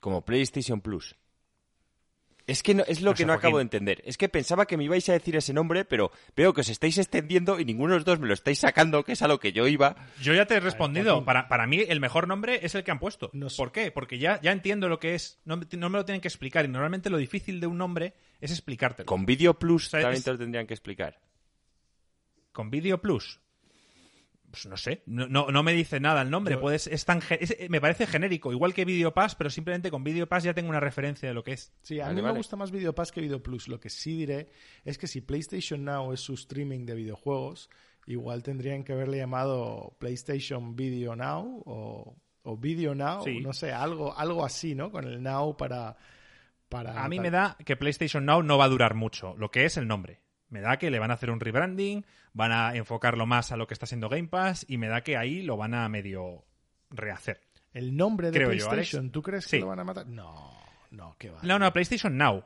Como PlayStation Plus. Es que no, es lo No que no acabo de entender. Es que pensaba que me ibais a decir ese nombre, pero veo que os estáis extendiendo y ninguno de los dos me lo estáis sacando, que es a lo que yo iba. Yo ya te he respondido. Para, para mí, el mejor nombre es el que han puesto. Nos- ¿Por qué? Porque ya, ya entiendo lo que es. No, me- no me lo tienen que explicar. Y normalmente lo difícil de un nombre es explicártelo. Con Video Plus O sea, también es- te lo tendrían que explicar. ¿Con Video Plus? Pues no sé. No, no, no me dice nada el nombre. Yo- Puedes, es tan, es- me parece genérico. Igual que Video Pass, pero simplemente con Video Pass ya tengo una referencia de lo que es. Sí, a Vale, mí vale. me gusta más Video Pass que Video Plus. Lo que sí diré es que si PlayStation Now es su streaming de videojuegos, igual tendrían que haberle llamado PlayStation Video Now o, o Video Now, Sí. no sé, algo, algo así, ¿no? Con el Now para... para A mí tal. me da que PlayStation Now no va a durar mucho, lo que es el nombre. Me da que le van a hacer un rebranding, van a enfocarlo más a lo que está siendo Game Pass y me da que ahí lo van a medio rehacer. El nombre de Creo yo, PlayStation, Alex. ¿tú crees Sí. que lo van a matar? No, no, que va. No, no, PlayStation Now.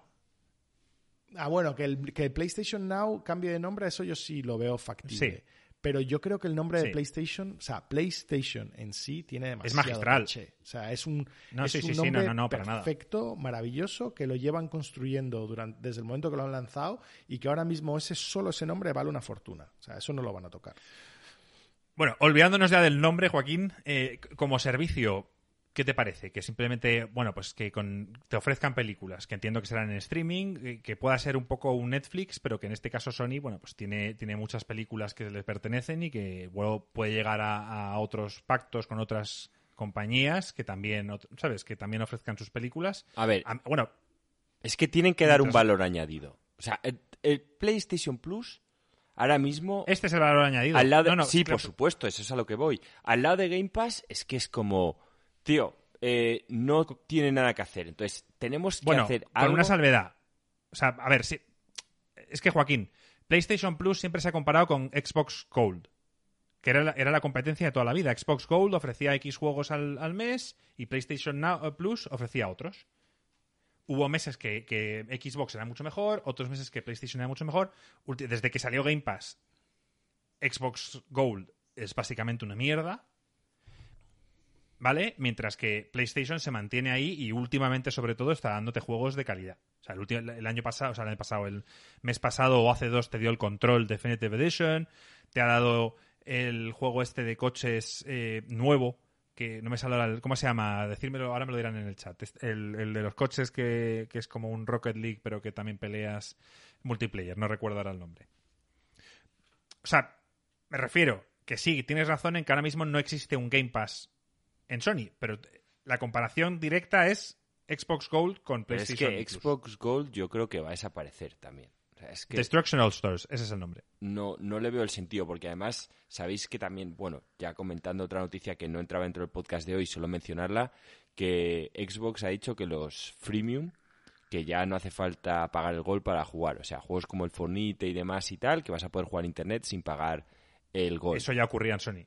Ah, bueno, que el, que el PlayStation Now cambie de nombre, eso yo sí lo veo factible. Sí. Pero yo creo que el nombre de. PlayStation, o sea, PlayStation en sí tiene demasiado magistral. caché. O sea, es un, No, es sí, un sí, nombre no, no, no, para nada. perfecto, maravilloso, que lo llevan construyendo durante, desde el momento que lo han lanzado y que ahora mismo ese solo ese nombre vale una fortuna. O sea, eso no lo van a tocar. Bueno, olvidándonos ya del nombre, Joaquín, eh, como servicio, ¿qué te parece? Que simplemente, bueno, pues que con, te ofrezcan películas, que entiendo que serán en streaming, eh, que pueda ser un poco un Netflix, pero que en este caso Sony, bueno, pues tiene, tiene muchas películas que le pertenecen y que luego puede llegar a, a otros pactos con otras compañías que también, ¿sabes? Que también ofrezcan sus películas. A ver, A- bueno, es que tienen que dar un valor añadido. O sea, el, el PlayStation Plus ahora mismo este es el valor añadido. Al lado de- No, no, sí, claro, por supuesto, eso es a lo que voy. Al lado de Game Pass es que es como, tío, eh, no tiene nada que hacer. Entonces, tenemos que Bueno, hacer con algo. una salvedad. O sea, a ver. Es que Joaquín, PlayStation Plus siempre se ha comparado con Xbox Gold. Que era la, era la competencia de toda la vida. Xbox Gold ofrecía X juegos al, al mes y PlayStation Now- eh, Plus ofrecía otros. Hubo meses que, que Xbox era mucho mejor, otros meses que PlayStation era mucho mejor. Desde que salió Game Pass, Xbox Gold es básicamente una mierda. ¿Vale? Mientras que PlayStation se mantiene ahí y últimamente, sobre todo, está dándote juegos de calidad. O sea, el, último- año pasado, o el mes pasado o hace dos te dio el Control Definitive Edition, te ha dado el juego este de coches eh, nuevo, que no me sale ahora ¿Cómo se llama? Decírmelo, ahora me lo dirán en el chat. Es El, el de los coches que, que es como un Rocket League, pero que también peleas multiplayer. No recuerdo ahora el nombre. O sea, me refiero que sí, tienes razón en que ahora mismo no existe un Game Pass en Sony, pero la comparación directa es Xbox Gold con Pero es PlayStation que Plus. Xbox Gold yo creo que va a desaparecer también. O sea, es que Destruction All Stars, ese es el nombre. no, no le veo el sentido, porque además sabéis que también, bueno, ya comentando otra noticia que no entraba dentro del podcast de hoy, solo mencionarla, que Xbox ha dicho que los freemium, que ya no hace falta pagar el Gold para jugar, o sea, juegos como el Fornite y demás y tal, que vas a poder jugar en Internet sin pagar el Gold. Eso ya ocurría en Sony.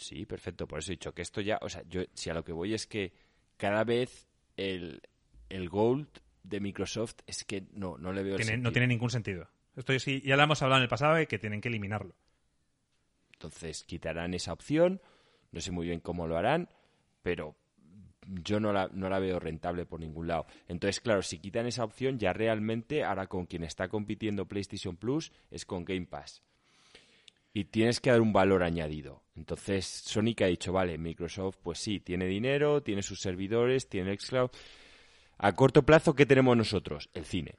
Sí, perfecto. Por eso he dicho que esto ya, o sea, yo si a lo que voy es que cada vez el, el Gold de Microsoft es que no, no le veo el Tiene- no tiene ningún sentido. Esto sí, ya lo hemos hablado en el pasado de que tienen que eliminarlo. Entonces quitarán esa opción. No sé muy bien cómo lo harán, pero yo no la, no la veo rentable por ningún lado. Entonces, claro, si quitan esa opción, ya realmente ahora con quien está compitiendo PlayStation Plus es con Game Pass. Y tienes que dar un valor añadido. Entonces, Sonic ha dicho, vale, Microsoft, pues sí, tiene dinero, tiene sus servidores, tiene Xcloud. A corto plazo, ¿qué tenemos nosotros? El cine.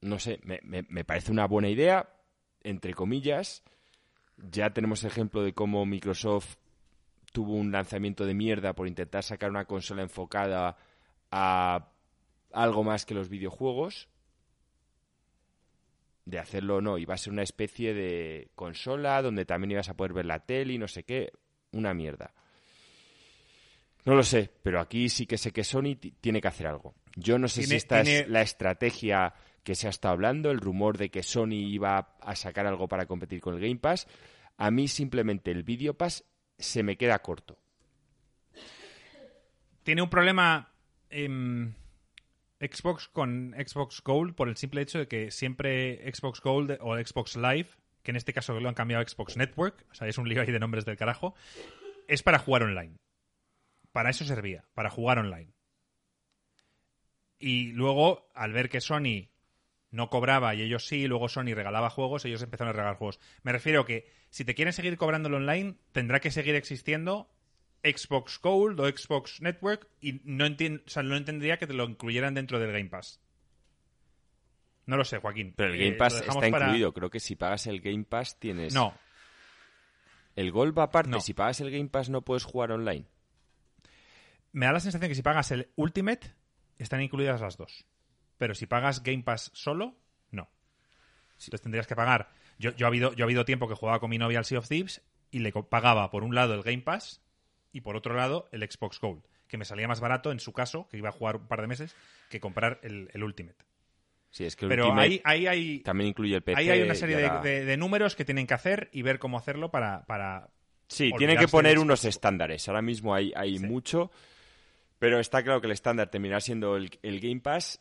No sé, me, me- parece una buena idea, entre comillas. Ya tenemos ejemplo de cómo Microsoft tuvo un lanzamiento de mierda por intentar sacar una consola enfocada a algo más que los videojuegos. De hacerlo o no, iba a ser una especie de consola donde también ibas a poder ver la tele y no sé qué. Una mierda. No lo sé, pero aquí sí que sé que Sony ti- tiene que hacer algo. Yo no sé si esta tiene- es la estrategia que se ha estado hablando, el rumor de que Sony iba a sacar algo para competir con el Game Pass. A mí simplemente el Video Pass se me queda corto. Tiene un problema em, Xbox con Xbox Gold por el simple hecho de que siempre Xbox Gold o Xbox Live, que en este caso lo han cambiado a Xbox Network, o sea, es un lío ahí de nombres del carajo, es para jugar online. Para eso servía, para jugar online. Y luego, al ver que Sony no cobraba y ellos sí, luego Sony regalaba juegos, ellos empezaron a regalar juegos. Me refiero que si te quieren seguir cobrando online, tendrá que seguir existiendo Xbox Gold o Xbox Network y no, entien- o sea, no entendería que te lo incluyeran dentro del Game Pass. No lo sé, Joaquín. Pero el Eh, Game Pass está para- incluido. Creo que si pagas el Game Pass tienes... No, El Gold va aparte. No. Si pagas el Game Pass no puedes jugar online. me da la sensación que si pagas el Ultimate, están incluidas las dos. Pero si pagas Game Pass solo, no. Entonces tendrías que pagar. Yo, yo, ha habido, yo ha habido tiempo que jugaba con mi novia al Sea of Thieves y le pagaba por un lado el Game Pass y por otro lado el Xbox Gold, que me salía más barato en su caso, que iba a jugar un par de meses, que comprar el, el Ultimate. Sí, es que el Pero Ultimate ahí, ahí hay, también incluye el PC. ahí hay una serie de, ahora- de- de números que tienen que hacer y ver cómo hacerlo para, para Sí, tienen que poner unos estándares. Ahora mismo hay, hay Sí. mucho, pero está claro que el estándar terminará siendo el, el Game Pass.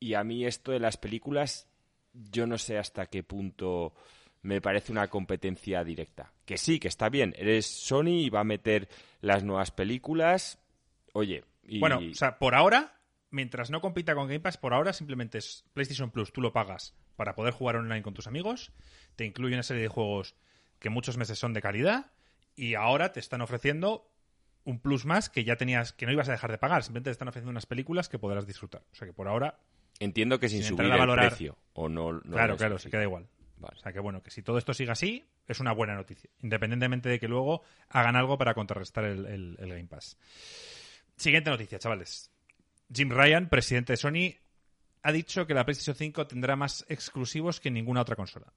Y a mí esto de las películas, yo no sé hasta qué punto me parece una competencia directa. Que sí, que está bien. Eres Sony y va a meter las nuevas películas. Oye, y Bueno, o sea, por ahora, mientras no compita con Game Pass, por ahora simplemente es PlayStation Plus. Tú lo pagas para poder jugar online con tus amigos. Te incluye una serie de juegos que muchos meses son de calidad. Y ahora te están ofreciendo un plus más que ya tenías, que no ibas a dejar de pagar. Simplemente te están ofreciendo unas películas que podrás disfrutar. O sea que por ahora, entiendo que sin, sin subir el precio. O no, no claro, claro, se queda igual. O sea que bueno, que si todo esto sigue así, es una buena noticia. Independientemente de que luego hagan algo para contrarrestar el, el- el Game Pass. Siguiente noticia, chavales. Jim Ryan, presidente de Sony, ha dicho que la PlayStation 5 tendrá más exclusivos que ninguna otra consola.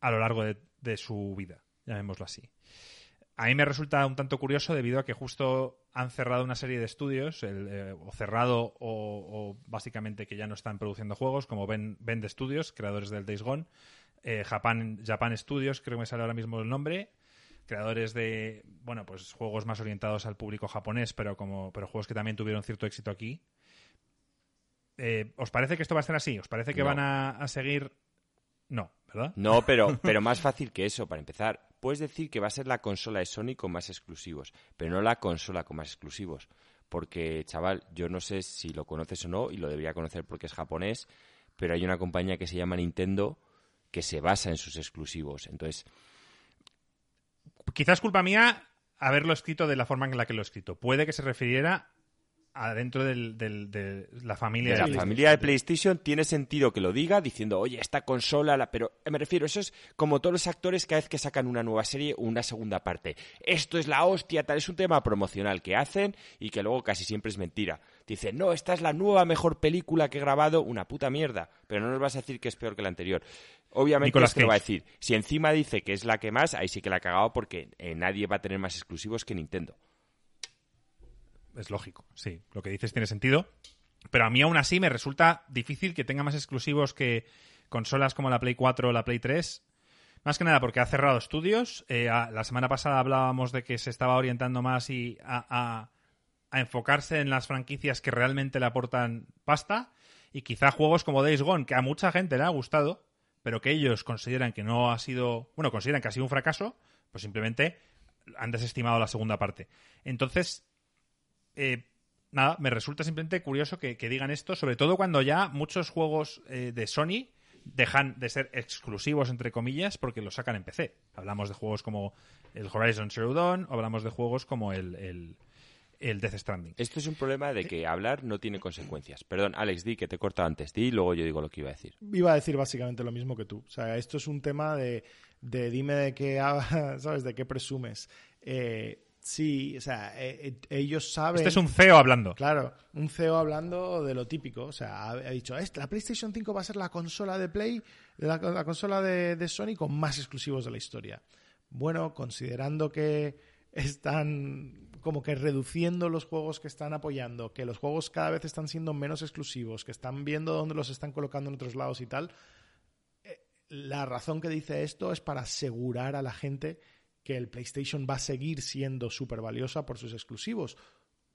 A lo largo de, de su vida, llamémoslo así. A mí me resulta un tanto curioso debido a que justo han cerrado una serie de estudios, eh, o cerrado o, básicamente que ya no están produciendo juegos, como Bend, Studios, creadores del Days Gone, eh, Japan, Japan Studios, creo que me sale ahora mismo el nombre, creadores de, bueno, pues juegos más orientados al público japonés, pero, como, pero juegos que también tuvieron cierto éxito aquí. Eh, ¿Os parece que esto va a ser así? ¿Os parece que van a, a seguir no, ¿verdad? No, pero, pero más fácil que eso, para empezar puedes decir que va a ser la consola de Sony con más exclusivos, pero no la consola con más exclusivos. Porque, chaval, yo no sé si lo conoces o no, y lo debería conocer porque es japonés, pero hay una compañía que se llama Nintendo que se basa en sus exclusivos. Entonces. Quizás culpa mía haberlo escrito de la forma en la que lo he escrito. Puede que se refiriera adentro del, de la familia de, la familia de PlayStation tiene sentido que lo diga diciendo oye esta consola la... pero me refiero eso es como todos los actores cada vez que sacan una nueva serie o una segunda parte. Esto es la hostia tal es un tema promocional que hacen y que luego casi siempre es mentira. Dicen no esta es la nueva mejor película que he grabado una puta mierda pero no nos vas a decir que es peor que la anterior. Obviamente esto lo va a decir. Si encima dice que es la que más ahí sí que la ha cagado porque eh, nadie va a tener más exclusivos que Nintendo es lógico, sí. Lo que dices tiene sentido. Pero a mí aún así me resulta difícil que tenga más exclusivos que consolas como la Play 4 o la Play 3. Más que nada porque ha cerrado estudios. Eh, la semana pasada hablábamos de que se estaba orientando más y a, enfocarse en las franquicias que realmente le aportan pasta. Y quizá juegos como Days Gone, que a mucha gente le ha gustado, pero que ellos consideran que no ha sido. Bueno, consideran que ha sido un fracaso, pues simplemente han desestimado la segunda parte. Entonces, eh, nada, me resulta simplemente curioso que, digan esto, sobre todo cuando ya muchos juegos eh, de Sony dejan de ser exclusivos, entre comillas, porque los sacan en PC. Hablamos de juegos como el Horizon Zero Dawn, o hablamos de juegos como el, el, Death Stranding. Esto es un problema de que hablar no tiene consecuencias. Perdón, Alex, di que te corta antes. Di y luego yo digo lo que iba a decir. Iba a decir básicamente lo mismo que tú. O sea, esto es un tema de, de dime de qué, ¿sabes? De qué presumes. Eh, Sí, o sea, eh, eh, ellos saben. Este es un CEO hablando. Claro, un CEO hablando de lo típico. O sea, ha, dicho, la PlayStation 5 va a ser la consola de Play, la, consola de, de, Sony con más exclusivos de la historia. Bueno, considerando que están como que reduciendo los juegos que están apoyando, que los juegos cada vez están siendo menos exclusivos, que están viendo dónde los están colocando en otros lados y tal. Eh, la razón que dice esto es para asegurar a la gente que el PlayStation va a seguir siendo súper valiosa por sus exclusivos,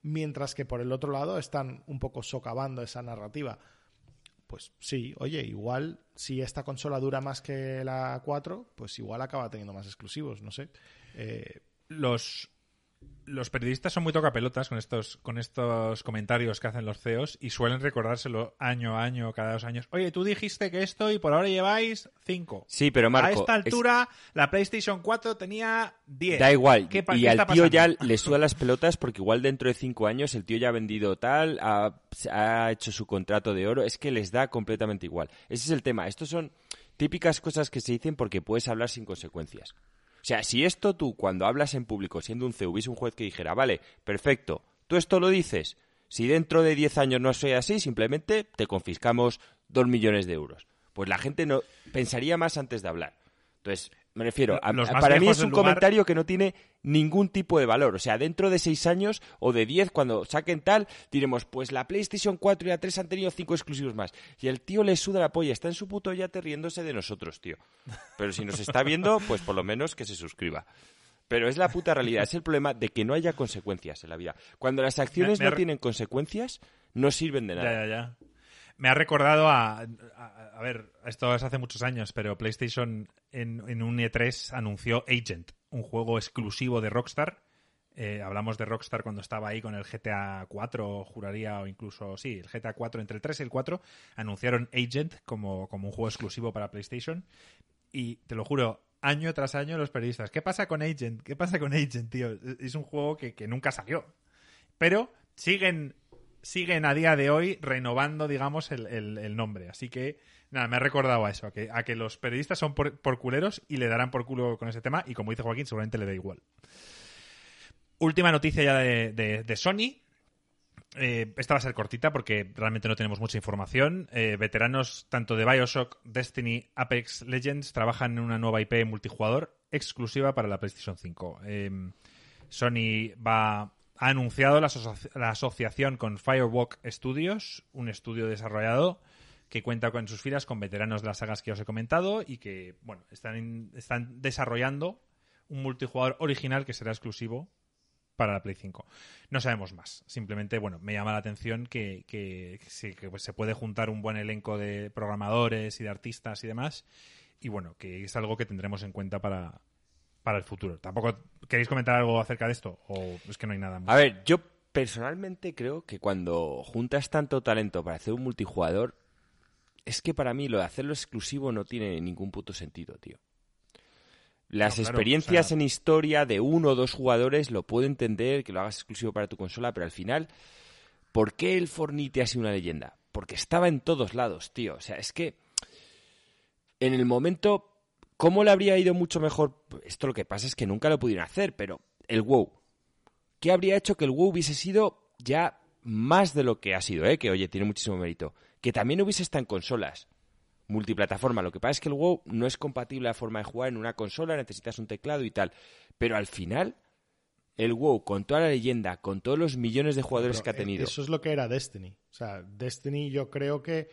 mientras que por el otro lado están un poco socavando esa narrativa. Pues sí, oye, igual si esta consola dura más que la 4, pues igual acaba teniendo más exclusivos, no sé. Eh, los los periodistas son muy tocapelotas con estos, con estos comentarios que hacen los CEOs y suelen recordárselo año a año, cada dos años. Oye, tú dijiste que esto y por ahora lleváis cinco. Sí, pero Marco... A esta altura, la PlayStation 4 tenía 10. Da igual. y al tío ya le suda las pelotas porque igual dentro de cinco años el tío ya ha vendido tal, ha, ha hecho su contrato de oro. Es que les da completamente igual. Ese es el tema. Estos son típicas cosas que se dicen porque puedes hablar sin consecuencias. Sea, si esto tú, cuando hablas en público, siendo un CEO, hubiese un juez que dijera, vale, perfecto, tú esto lo dices, si dentro de 10 años no soy así, simplemente te confiscamos 2 millones de euros. Pues la gente no pensaría más antes de hablar. Entonces, me refiero, a, para mí es un comentario que no tiene ningún tipo de valor. O sea, dentro de seis años o de diez, cuando saquen tal, diremos, pues la PlayStation 4 y la 3 han tenido cinco exclusivos más. Y el tío le suda la polla, está en su puto yate riéndose de nosotros, tío. Pero si nos está viendo, pues por lo menos que se suscriba. Pero es la puta realidad, es el problema de que no haya consecuencias en la vida. Cuando las acciones no tienen consecuencias, no sirven de nada. Ya, ya, ya. Me ha recordado a, a, ver, esto es hace muchos años, pero PlayStation en, en un E3 anunció Agent, un juego exclusivo de Rockstar. Eh, hablamos de Rockstar cuando estaba ahí con el GTA 4, juraría, o incluso, sí, el GTA 4, entre el 3 y el 4, anunciaron Agent como, como un juego exclusivo para PlayStation. Y te lo juro, año tras año los periodistas, ¿qué pasa con Agent? ¿Qué pasa con Agent, tío? Es un juego que, que nunca salió. Pero siguen siguen a día de hoy renovando, digamos, el, nombre. Así que, nada, me ha recordado a eso, a que, a que los periodistas son por, culeros y le darán por culo con ese tema. Y como dice Joaquín, seguramente le da igual. Última noticia ya de, Sony. Eh, esta va a ser cortita porque realmente no tenemos mucha información. Eh, veteranos tanto de Bioshock, Destiny, Apex Legends trabajan en una nueva IP multijugador exclusiva para la PlayStation 5. Em, Sony va ha anunciado la, la, asociación con Firewalk Studios, un estudio desarrollado que cuenta con sus filas con veteranos de las sagas que os he comentado y que bueno están, están desarrollando un multijugador original que será exclusivo para la Play 5. No sabemos más. Simplemente, bueno, me llama la atención que, que, pues, se puede juntar un buen elenco de programadores y de artistas y demás. Y bueno, que es algo que tendremos en cuenta para, para el futuro. ¿Tampoco queréis comentar algo acerca de esto? ¿O es que no hay nada más? A ver, yo personalmente creo que cuando juntas tanto talento para hacer un multijugador, es que para mí lo de hacerlo exclusivo no tiene ningún puto sentido, tío. Las experiencias en historia de uno o dos jugadores lo puedo entender, que lo hagas exclusivo para tu consola, pero al final, ¿por qué el Fornite ha sido una leyenda? Porque estaba en todos lados, tío. O sea, es que en el momento, ¿cómo le habría ido mucho mejor? Esto lo que pasa es que nunca lo pudieron hacer, pero el WoW. ¿Qué habría hecho que el WoW hubiese sido ya más de lo que ha sido, eh? Que oye, tiene muchísimo mérito. Que también hubiese estado en consolas multiplataforma. Lo que pasa es que el WoW no es compatible a forma de jugar en una consola, necesitas un teclado y tal. Pero al final, el WoW, con toda la leyenda, con todos los millones de jugadores que ha tenido. Eso es lo que era Destiny. O sea, Destiny yo creo que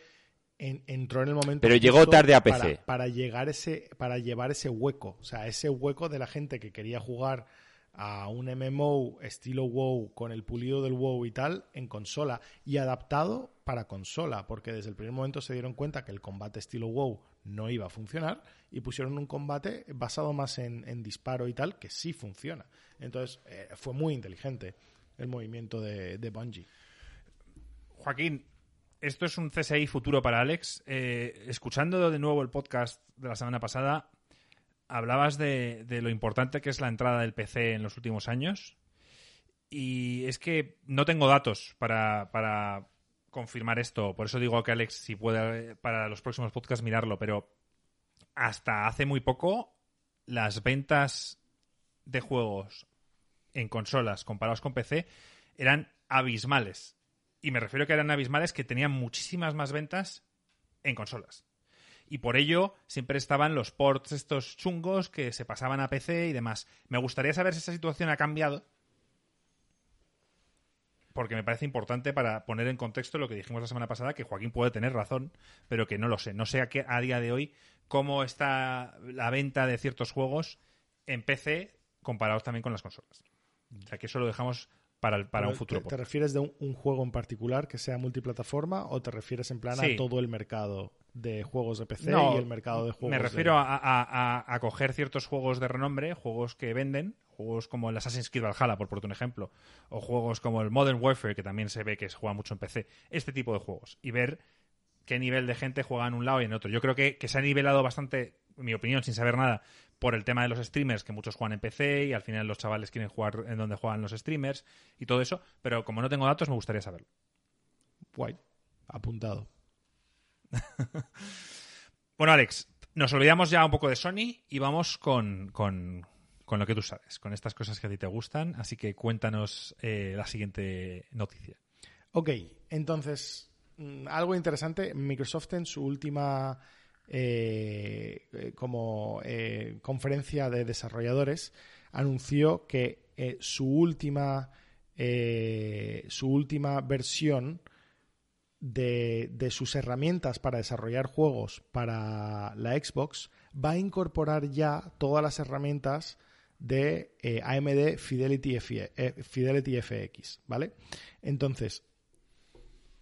entró en el momento. Pero llegó tarde a PC. Para, llegar ese, para llevar ese hueco. O sea, ese hueco de la gente que quería jugar a un MMO estilo WoW con el pulido del WoW y tal en consola y adaptado para consola, porque desde el primer momento se dieron cuenta que el combate estilo WoW no iba a funcionar y pusieron un combate basado más en, disparo y tal que sí funciona. Entonces eh, fue muy inteligente el movimiento de, de Bungie. Joaquín, esto es un CSI futuro para Alex. Eh, escuchando de nuevo el podcast de la semana pasada, hablabas de, lo importante que es la entrada del PC en los últimos años. Y es que no tengo datos para, confirmar esto. Por eso digo que Alex, si puede para los próximos podcasts mirarlo, pero hasta hace muy poco las ventas de juegos en consolas comparados con PC eran abismales. Y me refiero a que eran abismales que tenían muchísimas más ventas en consolas y por ello siempre estaban los ports estos chungos que se pasaban a PC y demás. Me gustaría saber si esa situación ha cambiado, porque me parece importante para poner en contexto lo que dijimos la semana pasada, que Joaquín puede tener razón, pero que no lo sé. No sé a, qué, a día de hoy cómo está la venta de ciertos juegos en PC comparados también con las consolas. O sea, que eso lo dejamos para, para un futuro. ¿Te, refieres de un, juego en particular que sea multiplataforma o te refieres en plan a todo el mercado? de juegos de PC y el mercado de juegos. Me refiero a, coger ciertos juegos de renombre, juegos que venden, juegos como el Assassin's Creed Valhalla, por por un ejemplo, o juegos como el Modern Warfare, que también se ve que se juega mucho en PC, este tipo de juegos, y ver qué nivel de gente juega en un lado y en otro. Yo creo que, se ha nivelado bastante, en mi opinión, sin saber nada, por el tema de los streamers, que muchos juegan en PC y al final los chavales quieren jugar en donde juegan los streamers y todo eso, pero como no tengo datos, me gustaría saberlo. Guay, apuntado. bueno, Alex, nos olvidamos ya un poco de Sony y vamos con, lo que tú sabes, con estas cosas que a ti te gustan. Así que cuéntanos eh, la siguiente noticia. Ok, entonces, mm, algo interesante. Microsoft en su última eh, eh, como conferencia de desarrolladores anunció que su última su última versión de, sus herramientas para desarrollar juegos para la Xbox va a incorporar ya todas las herramientas de eh, AMD Fidelity, eh, Fidelity FX, ¿vale? Entonces,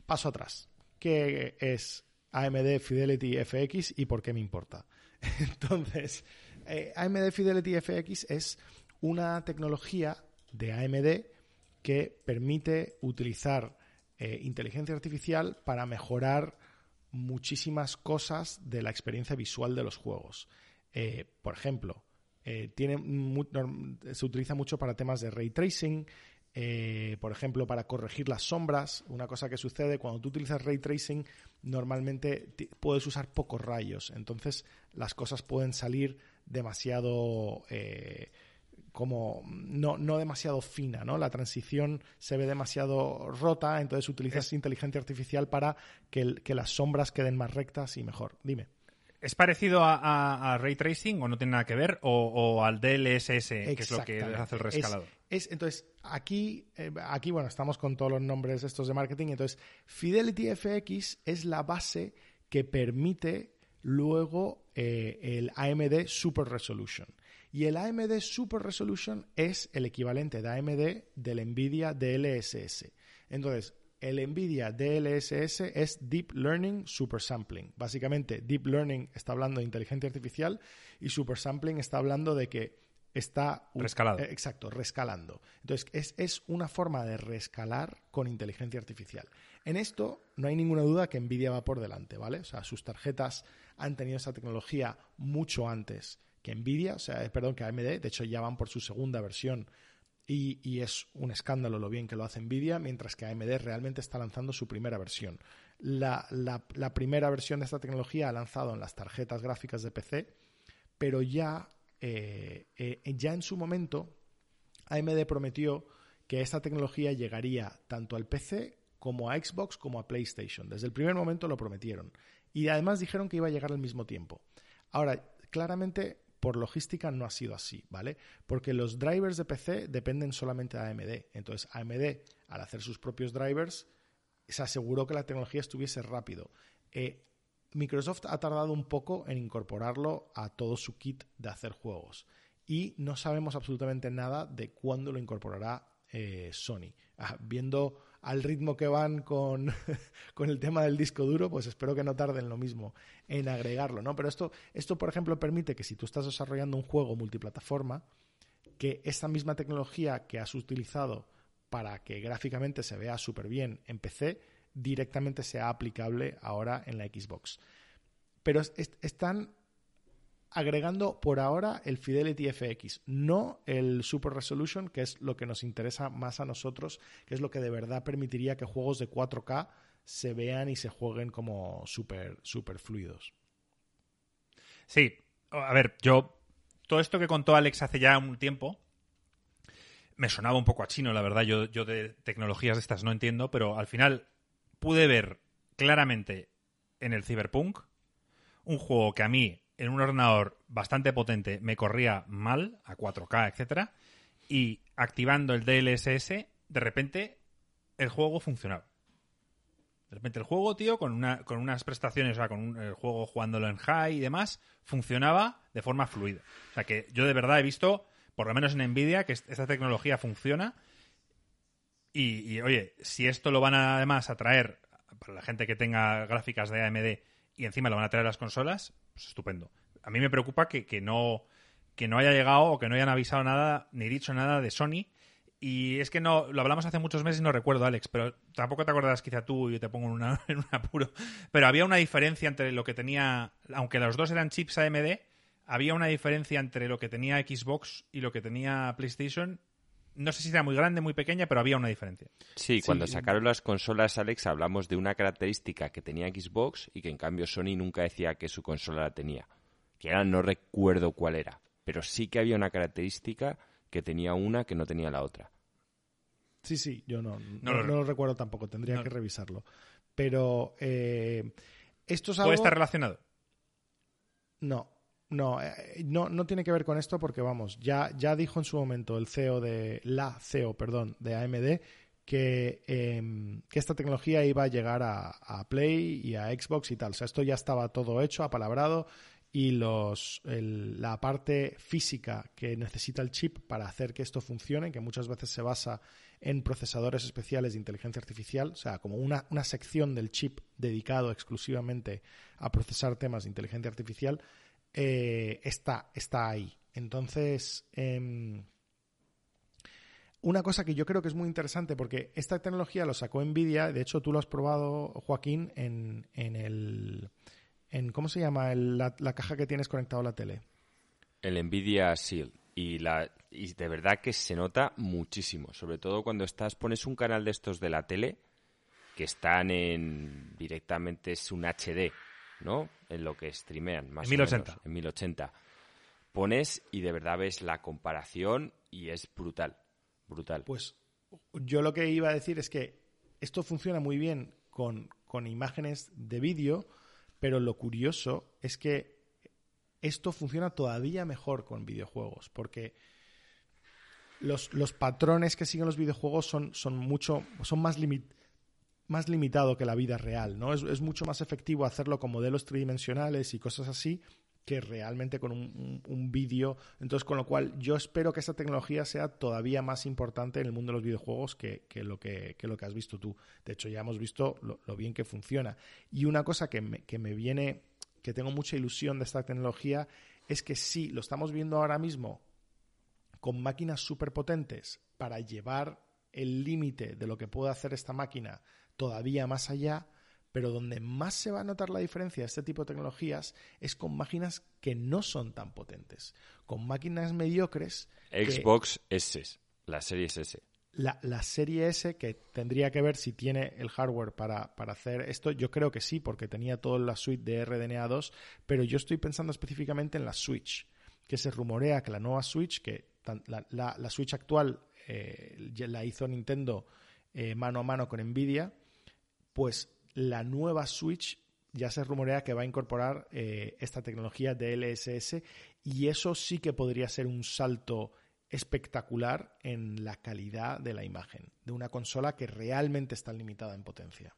paso atrás. ¿Qué es AMD Fidelity FX y por qué me importa? Entonces, eh, AMD Fidelity FX es una tecnología de AMD que permite utilizar eh, inteligencia artificial para mejorar muchísimas cosas de la experiencia visual de los juegos. Eh, por ejemplo, se utiliza mucho para temas de ray tracing, por ejemplo, para corregir las sombras. Una cosa que sucede cuando tú utilizas ray tracing, normalmente puedes usar pocos rayos, entonces las cosas pueden salir demasiado como no, no demasiado fina, ¿no? La transición se ve demasiado rota, entonces utilizas inteligencia artificial para que, que, las sombras queden más rectas y mejor. Dime. ¿Es parecido a, Ray Tracing o no tiene nada que ver? ¿O, al DLSS, que es lo que hace el rescalado? Es, entonces, aquí, eh, aquí, bueno, estamos con todos los nombres estos de marketing. Entonces, Fidelity FX es la base que permite luego eh, el AMD Super Resolution. Y el AMD Super Resolution es el equivalente de AMD del NVIDIA DLSS. Entonces, el NVIDIA DLSS es Deep Learning Super Sampling. Básicamente, Deep Learning está hablando de inteligencia artificial y Super Sampling está hablando de que está... Rescalado. Eh, exacto, rescalando. Entonces, es, es, una forma de rescalar con inteligencia artificial. En esto no hay ninguna duda que NVIDIA va por delante, ¿vale? O sea, sus tarjetas han tenido esa tecnología mucho antes que NVIDIA, o sea, perdón, que AMD. De hecho, ya van por su segunda versión y, es un escándalo lo bien que lo hace Nvidia, mientras que AMD realmente está lanzando su primera versión. La, primera versión de esta tecnología ha lanzado en las tarjetas gráficas de PC, pero ya, eh, eh, ya en su momento AMD prometió que esta tecnología llegaría tanto al PC como a Xbox como a PlayStation. Desde el primer momento lo prometieron. Y además dijeron que iba a llegar al mismo tiempo. Ahora, claramente por logística no ha sido así, ¿vale? Porque los drivers de PC dependen solamente de AMD. Entonces, AMD, al hacer sus propios drivers, se aseguró que la tecnología estuviese rápido. Eh, Microsoft ha tardado un poco en incorporarlo a todo su kit de hacer juegos. Y no sabemos absolutamente nada de cuándo lo incorporará eh, Sony. Ah, viendo al ritmo que van con, con, el tema del disco duro, pues espero que no tarden lo mismo en agregarlo, ¿no? Pero esto, esto, por ejemplo, permite que si tú estás desarrollando un juego multiplataforma, que esta misma tecnología que has utilizado para que gráficamente se vea súper bien en PC, directamente sea aplicable ahora en la Xbox. Pero están agregando por ahora el Fidelity FX, no el Super Resolution, que es lo que nos interesa más a nosotros, que es lo que de verdad permitiría que juegos de 4K se vean y se jueguen como súper super fluidos. Sí, a ver, yo todo esto que contó Alex hace ya un tiempo me sonaba un poco a chino, la verdad, yo, yo de tecnologías de estas no entiendo, pero al final pude ver claramente en el Cyberpunk un juego que a mí en un ordenador bastante potente me corría mal, a 4K, etcétera, y activando el DLSS, de repente el juego funcionaba. De repente el juego, tío, con, una, con unas prestaciones, o sea, con el juego jugándolo en high y demás, funcionaba de forma fluida. O sea que yo de verdad he visto, por lo menos en Nvidia, que esta tecnología funciona. Y, y oye, si esto lo van a, además a traer para la gente que tenga gráficas de AMD y encima lo van a traer a las consolas, pues estupendo. A mí me preocupa que, que, no, que no haya llegado o que no hayan avisado nada ni dicho nada de Sony. Y es que no, lo hablamos hace muchos meses y no recuerdo, Alex, pero tampoco te acuerdas quizá tú y te pongo en, en un apuro. Pero había una diferencia entre lo que tenía, aunque los dos eran chips AMD, había una diferencia entre lo que tenía Xbox y lo que tenía PlayStation no sé si era muy grande, muy pequeña, pero había una diferencia. Sí, cuando sacaron las consolas, Alex, hablamos de una característica que tenía Xbox y que en cambio Sony nunca decía que su consola la tenía. Que ahora no recuerdo cuál era, pero sí que había una característica que tenía una que no tenía la otra. Sí, sí, yo no, no, lo, recuerdo tampoco, tendría que revisarlo. Pero eh, esto es algo... ¿Puede estar relacionado? No, no, eh, no, no tiene que ver con esto porque, vamos, ya, ya dijo en su momento el CEO de, la CEO, perdón, de AMD que, em, que esta tecnología iba a llegar a, Play y a Xbox y tal. O sea, esto ya estaba todo hecho, apalabrado y los, la parte física que necesita el chip para hacer que esto funcione, que muchas veces se basa en procesadores especiales de inteligencia artificial, o sea, como una, una sección del chip dedicado exclusivamente a procesar temas de inteligencia artificial, eh, está, está ahí. Entonces, em, una cosa que yo creo que es muy interesante, porque esta tecnología lo sacó Nvidia, de hecho tú lo has probado, Joaquín, en, en el... En, ¿Cómo se llama la, caja que tienes conectado a la tele? El Nvidia Shield. Y, la, y de verdad que se nota muchísimo, sobre todo cuando estás, pones un canal de estos de la tele que están en directamente es un HD, ¿no? En lo que streamean, más en 1080. Menos, en 1080. Pones y de verdad ves la comparación y es brutal, brutal. Pues yo lo que iba a decir es que esto funciona muy bien con, con imágenes de vídeo, pero lo curioso es que esto funciona todavía mejor con videojuegos, porque los, los patrones que siguen los videojuegos son, son mucho, son más limitados más limitado que la vida real, ¿no? Es, mucho más efectivo hacerlo con modelos tridimensionales y cosas así que realmente con un, vídeo. Entonces, con lo cual, yo espero que esta tecnología sea todavía más importante en el mundo de los videojuegos que, lo, que, lo que has visto tú. De hecho, ya hemos visto lo, bien que funciona. Y una cosa que me, que me viene, que tengo mucha ilusión de esta tecnología, es que sí, lo estamos viendo ahora mismo con máquinas súper potentes para llevar el límite de lo que puede hacer esta máquina todavía más allá, pero donde más se va a notar la diferencia de este tipo de tecnologías es con máquinas que no son tan potentes, con máquinas mediocres. Xbox S, la serie S. La, la, serie S, que tendría que ver si tiene el hardware para, para, hacer esto, yo creo que sí, porque tenía toda la suite de RDNA 2, pero yo estoy pensando específicamente en la Switch, que se rumorea que la nueva Switch, que la, la, Switch actual eh, la hizo Nintendo eh, mano a mano con Nvidia, pues la nueva Switch ya se rumorea que va a incorporar eh, esta tecnología de LSS y eso sí que podría ser un salto espectacular en la calidad de la imagen de una consola que realmente está limitada en potencia.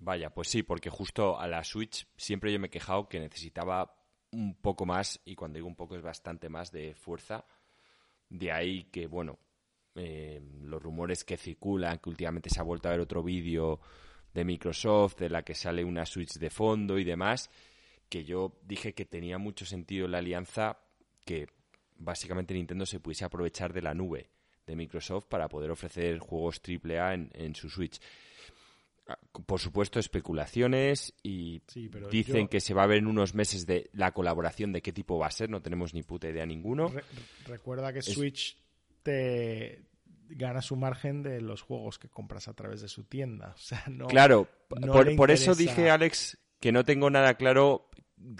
Vaya, pues sí, porque justo a la Switch siempre yo me he quejado que necesitaba un poco más, y cuando digo un poco es bastante más de fuerza. De ahí que, bueno, eh, los rumores que circulan, que últimamente se ha vuelto a ver otro vídeo de Microsoft de la que sale una Switch de fondo y demás, que yo dije que tenía mucho sentido la alianza que básicamente Nintendo se pudiese aprovechar de la nube de Microsoft para poder ofrecer juegos AAA en, en su Switch. Ah, por supuesto, especulaciones y dicen que se va a ver en unos meses de la colaboración de qué tipo va a ser, no tenemos ni puta idea ninguno. recuerda que Switch te, gana su margen de los juegos que compras a través de su tienda. O sea, no, claro, por, eso dije, Alex, que no tengo nada claro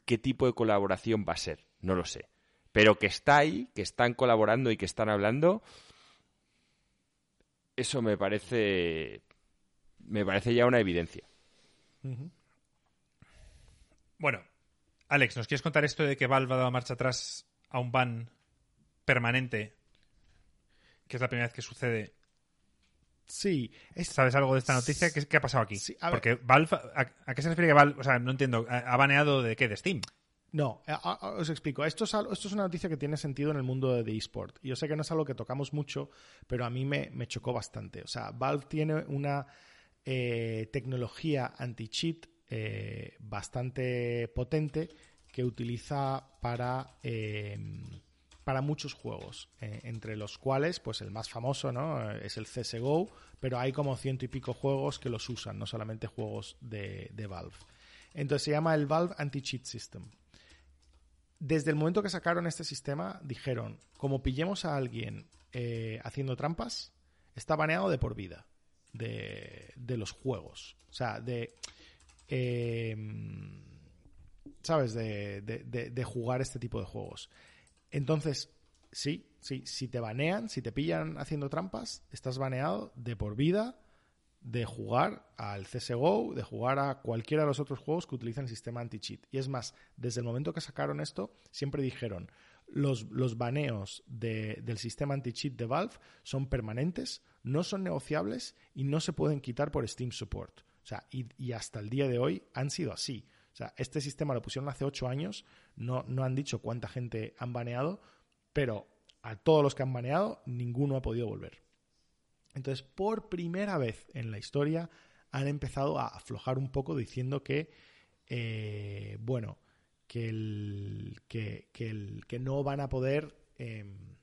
qué tipo de colaboración va a ser. No lo sé. Pero que está ahí, que están colaborando y que están hablando, eso me parece. Me parece ya una evidencia. Bueno, Alex, ¿nos quieres contar esto de que Valve ha dado marcha atrás a un ban permanente que es la primera vez que sucede. Sí. ¿Sabes algo de esta noticia? ¿Qué, ha pasado aquí? Porque Valve, a, qué se refiere que Valve? O sea, no entiendo. ¿Ha baneado de qué? ¿De Steam? No, os explico. Esto es, esto es una noticia que tiene sentido en el mundo de eSport. Yo sé que no es algo que tocamos mucho, pero a mí me, chocó bastante. O sea, Valve tiene una eh, tecnología anti-cheat eh, bastante potente que utiliza para eh, para muchos juegos, eh, entre los cuales, pues el más famoso, ¿no? Es el CSGO, pero hay como ciento y pico juegos que los usan, no solamente juegos de, Valve. Entonces se llama el Valve Anti-Cheat System. Desde el momento que sacaron este sistema, dijeron, como pillemos a alguien eh, haciendo trampas, está baneado de por vida de, los juegos. O sea, de... Em, ¿Sabes? de jugar este tipo de juegos. Entonces, sí, sí, si te banean, si te pillan haciendo trampas, estás baneado de por vida de jugar al CSGO, de jugar a cualquiera de los otros juegos que utilizan el sistema anti-cheat. Y es más, desde el momento que sacaron esto, siempre dijeron, los, los baneos del sistema anti-cheat de Valve son permanentes, no son negociables y no se pueden quitar por Steam Support. O sea, y hasta el día de hoy han sido así. O sea, este sistema lo pusieron hace ocho años, no, no han dicho cuánta gente han baneado, pero a todos los que han baneado, ninguno ha podido volver. Entonces, por primera vez en la historia, han empezado a aflojar un poco diciendo que, eh, bueno, que, el, que, el, que no van a poder, em,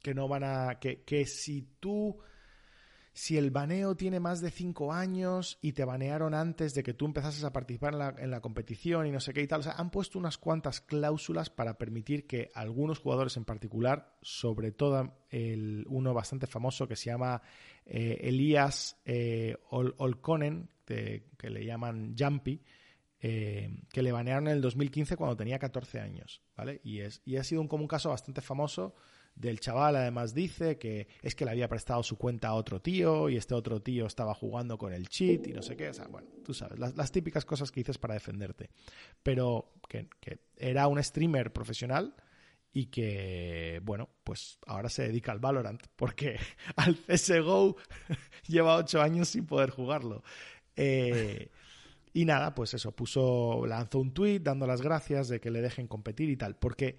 que no van a, que, que si tú si el baneo tiene más de cinco años y te banearon antes de que tú empezases a participar en la, competición y no sé qué y tal. O sea, han puesto unas cuantas cláusulas para permitir que algunos jugadores en particular, sobre todo el, uno bastante famoso que se llama eh, Elías eh, Olkonen, que le llaman Jumpy, eh, que le banearon en el 2015 cuando tenía 14 años, ¿vale? Y, es, y ha sido un, como un caso bastante famoso del chaval además dice que es que le había prestado su cuenta a otro tío y este otro tío estaba jugando con el cheat y no sé qué. O sea, bueno, tú sabes, las, típicas cosas que dices para defenderte. Pero que, era un streamer profesional y que, bueno, pues ahora se dedica al Valorant porque al CSGO lleva ocho años sin poder jugarlo. Eh, y nada, pues eso, puso, lanzó un tweet dando las gracias de que le dejen competir y tal, porque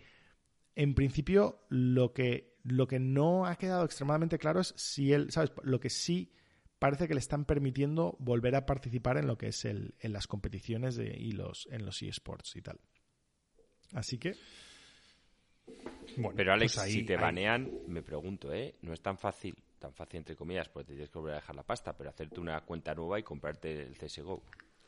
en principio lo que, lo que no ha quedado extremadamente claro es si él, ¿sabes? Lo que sí parece que le están permitiendo volver a participar en lo que es el, en las competiciones de, y los, en los eSports y tal. Así que... Bueno, Pero Alex, pues si te banean, me pregunto, ¿eh? No es tan fácil, tan fácil entre comillas, porque te tienes que volver a dejar la pasta, pero hacerte una cuenta nueva y comprarte el CSGO.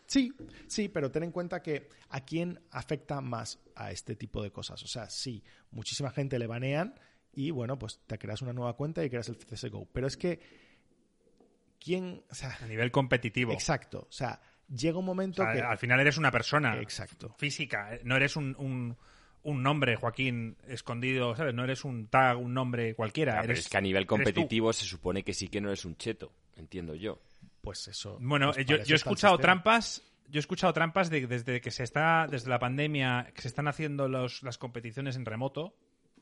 Sí, sí, pero ten en cuenta que a quién afecta más a este tipo de cosas. O sea, sí, muchísima gente le banean y bueno, pues te creas una nueva cuenta y creas el CSGO. Pero es que, ¿quién? a nivel competitivo. Exacto. O sea, llega un momento que. Al final eres una persona. Exacto. Física. No eres un, un, nombre, Joaquín, escondido, ¿sabes? No eres un tag, un nombre cualquiera. es que a nivel competitivo se supone que sí que no eres un cheto, entiendo yo pues eso. Bueno, pues yo, he escuchado trampas. Yo he escuchado trampas de, desde que se está, desde la pandemia, que se están haciendo las competiciones en remoto.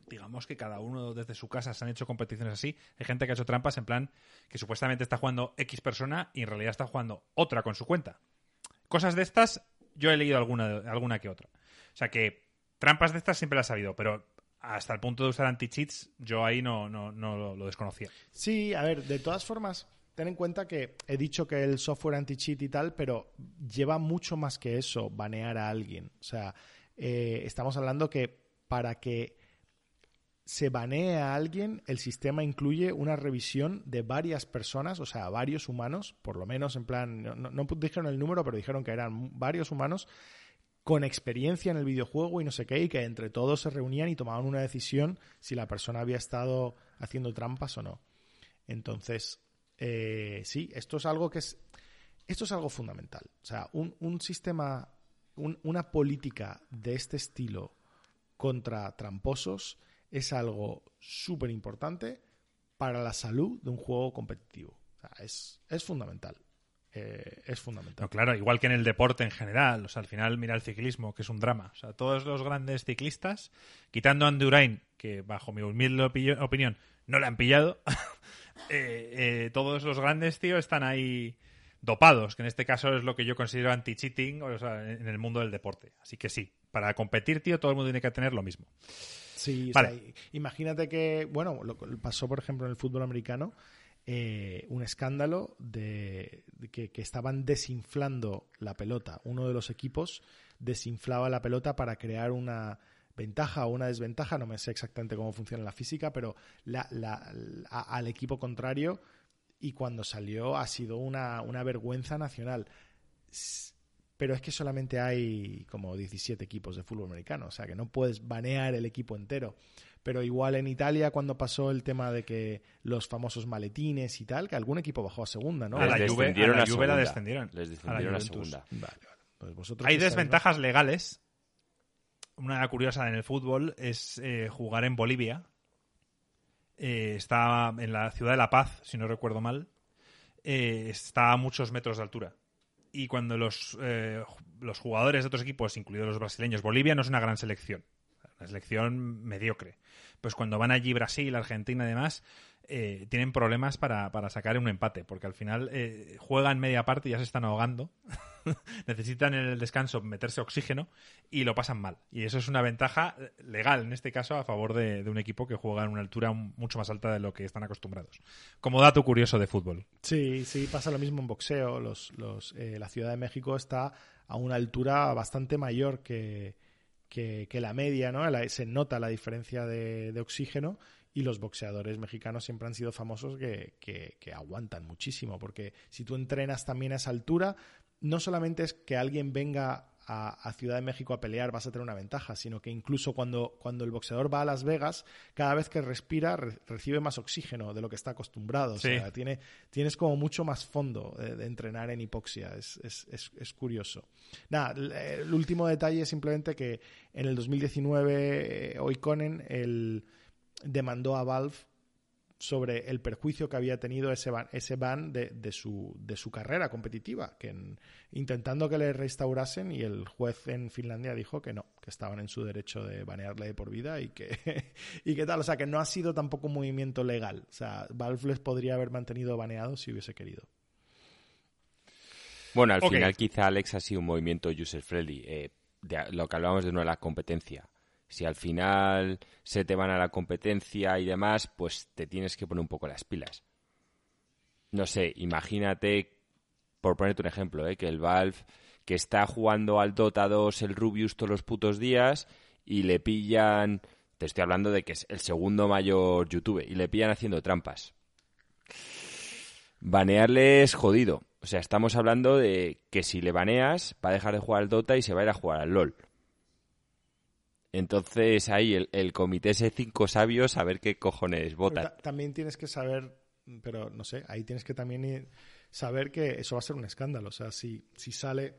Digamos que cada uno desde su casa se han hecho competiciones así. Hay gente que ha hecho trampas en plan que supuestamente está jugando X persona y en realidad está jugando otra con su cuenta. Cosas de estas, yo he leído alguna, alguna que otra. O sea que trampas de estas siempre las ha habido, pero hasta el punto de usar anti-cheats, yo ahí no, no, no lo desconocía. Sí, a ver, de todas formas, ten en cuenta que he dicho que el software anti-cheat y tal, pero lleva mucho más que eso, banear a alguien. O sea, eh, estamos hablando que para que se banee a alguien, el sistema incluye una revisión de varias personas, o sea, varios humanos, por lo menos en plan, no, no, dijeron el número, pero dijeron que eran varios humanos con experiencia en el videojuego y no sé qué, y que entre todos se reunían y tomaban una decisión si la persona había estado haciendo trampas o no. Entonces, eh, sí, esto es algo que es. Esto es algo fundamental. O sea, un, sistema, una política de este estilo contra tramposos es algo súper importante para la salud de un juego competitivo. es, fundamental. Eh, es fundamental. claro, igual que en el deporte en general. O sea, al final mira el ciclismo, que es un drama. O sea, todos los grandes ciclistas, quitando a Andurain, que bajo mi humilde opinión no le han pillado, Eh, eh, todos los grandes, tío, están ahí dopados, que en este caso es lo que yo considero anti-cheating o sea, en el mundo del deporte. Así que sí, para competir, tío, todo el mundo tiene que tener lo mismo. Sí, imagínate que, bueno, lo, pasó por ejemplo en el fútbol americano, eh, un escándalo de, que, que, estaban desinflando la pelota. Uno de los equipos desinflaba la pelota para crear una ventaja o una desventaja, no me sé exactamente cómo funciona la física, pero la, al equipo contrario y cuando salió ha sido una, vergüenza nacional. Pero es que solamente hay como 17 equipos de fútbol americano, o sea que no puedes banear el equipo entero. Pero igual en Italia, cuando pasó el tema de que los famosos maletines y tal, que algún equipo bajó a segunda, ¿no? A la, Juve, la descendieron. Les descendieron a, segunda. Pues hay desventajas legales una curiosa en el fútbol es eh, jugar en Bolivia. Eh, está en la ciudad de La Paz, si no recuerdo mal. Eh, está a muchos metros de altura. Y cuando los, los jugadores de otros equipos, incluidos los brasileños, Bolivia no es una gran selección, una selección mediocre. Pues cuando van allí Brasil, Argentina y demás, eh, tienen problemas para, sacar un empate, porque al final eh, juegan media parte y ya se están ahogando. Necesitan en el descanso meterse oxígeno y lo pasan mal. Y eso es una ventaja eh, legal, en este caso, a favor de, un equipo que juega en una altura mucho más alta de lo que están acostumbrados. Como dato curioso de fútbol. Sí, sí, pasa lo mismo en boxeo. Los, los, la Ciudad de México está a una altura bastante mayor que, que, la media, ¿no? se nota la diferencia de, de oxígeno y los boxeadores mexicanos siempre han sido famosos que, que, aguantan muchísimo, porque si tú entrenas también a esa altura, no solamente es que alguien venga a, Ciudad de México a pelear vas a tener una ventaja, sino que incluso cuando, cuando el boxeador va a Las Vegas, cada vez que respira recibe más oxígeno de lo que está acostumbrado. O sea, tiene, tienes como mucho más fondo de, entrenar en hipoxia. Es, es, es, es, curioso. Nada, el último detalle es simplemente que en el 2019 hoy Oikonen, el demandó a Valve sobre el perjuicio que había tenido ese ban, ese ban de, su, de su carrera competitiva, que intentando que le restaurasen y el juez en Finlandia dijo que no, que estaban en su derecho de banearle de por vida y que, y que tal. O sea, que no ha sido tampoco un movimiento legal. O sea, Valve les podría haber mantenido baneados si hubiese querido. Bueno, al final quizá Alex ha sido un movimiento user-friendly. Eh, lo que hablábamos de nueva competencia si al final se te van a la competencia y demás, pues te tienes que poner un poco las pilas. No sé, imagínate, por ponerte un ejemplo, ¿eh? que el Valve que está jugando al Dota 2 el Rubius todos los putos días y le pillan, te estoy hablando de que es el segundo mayor YouTube, y le pillan haciendo trampas. Banearle es jodido. O sea, estamos hablando de que si le baneas, va a dejar de jugar al Dota y se va a ir a jugar al LOL. Entonces ahí el, el comité ese cinco sabios a ver qué cojones votan. También tienes que saber, pero no sé, ahí tienes que también saber que eso va a ser un escándalo. O sea, si, si sale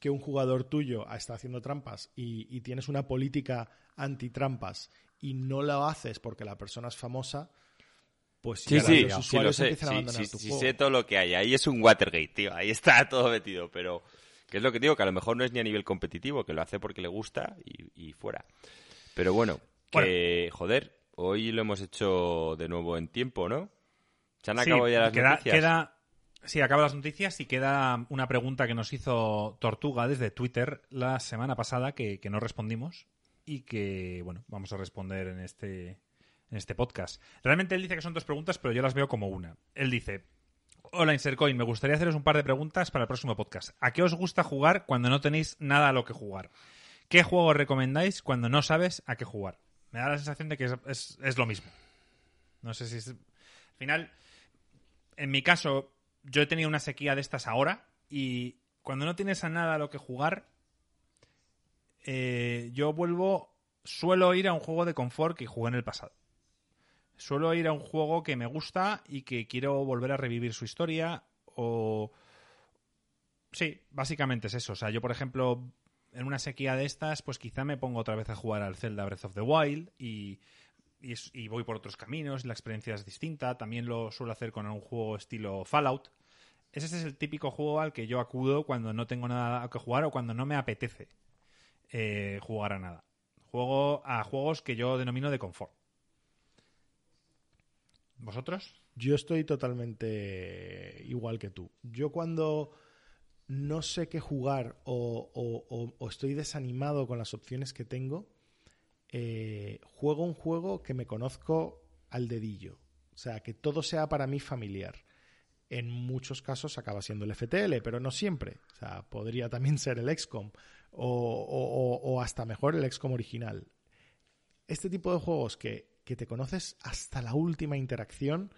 que un jugador tuyo está haciendo trampas y, tienes una política anti-trampas y no lo haces porque la persona es famosa, pues sí, sí, los usuarios sí, empiezan a abandonar tu juego. Sí, sé todo lo que hay. Ahí es un Watergate, tío. Ahí está todo metido, pero que es lo que digo, que a lo mejor no es ni a nivel competitivo, que lo hace porque le gusta y, fuera. Pero bueno, que joder, hoy lo hemos hecho de nuevo en tiempo, ¿no? Se han acabado ya las noticias. Queda, sí, acaban las noticias y queda una pregunta que nos hizo Tortuga desde Twitter la semana pasada que, no respondimos y que, bueno, vamos a responder en este, en este podcast. Realmente él dice que son dos preguntas, pero yo las veo como una. Él dice, Hola Insercoin, me gustaría haceros un par de preguntas para el próximo podcast. ¿A qué os gusta jugar cuando no tenéis nada a lo que jugar? ¿Qué juego recomendáis cuando no sabes a qué jugar? Me da la sensación de que es, lo mismo. No sé si es... Al final, en mi caso, yo he tenido una sequía de estas ahora y cuando no tienes a nada a lo que jugar, eh, yo vuelvo, suelo ir a un juego de confort que jugué en el pasado suelo ir a un juego que me gusta y que quiero volver a revivir su historia o... Sí, básicamente es eso. O sea, yo, por ejemplo, en una sequía de estas, pues quizá me pongo otra vez a jugar al Zelda Breath of the Wild y, y, voy por otros caminos, la experiencia es distinta. También lo suelo hacer con un juego estilo Fallout. Ese es el típico juego al que yo acudo cuando no tengo nada que jugar o cuando no me apetece eh, jugar a nada. Juego a juegos que yo denomino de confort. ¿Vosotros? Yo estoy totalmente igual que tú. Yo cuando no sé qué jugar o, estoy desanimado con las opciones que tengo, eh, juego un juego que me conozco al dedillo. O sea, que todo sea para mí familiar. En muchos casos acaba siendo el FTL, pero no siempre. O sea, podría también ser el XCOM o, o hasta mejor el XCOM original. Este tipo de juegos que que te conoces hasta la última interacción,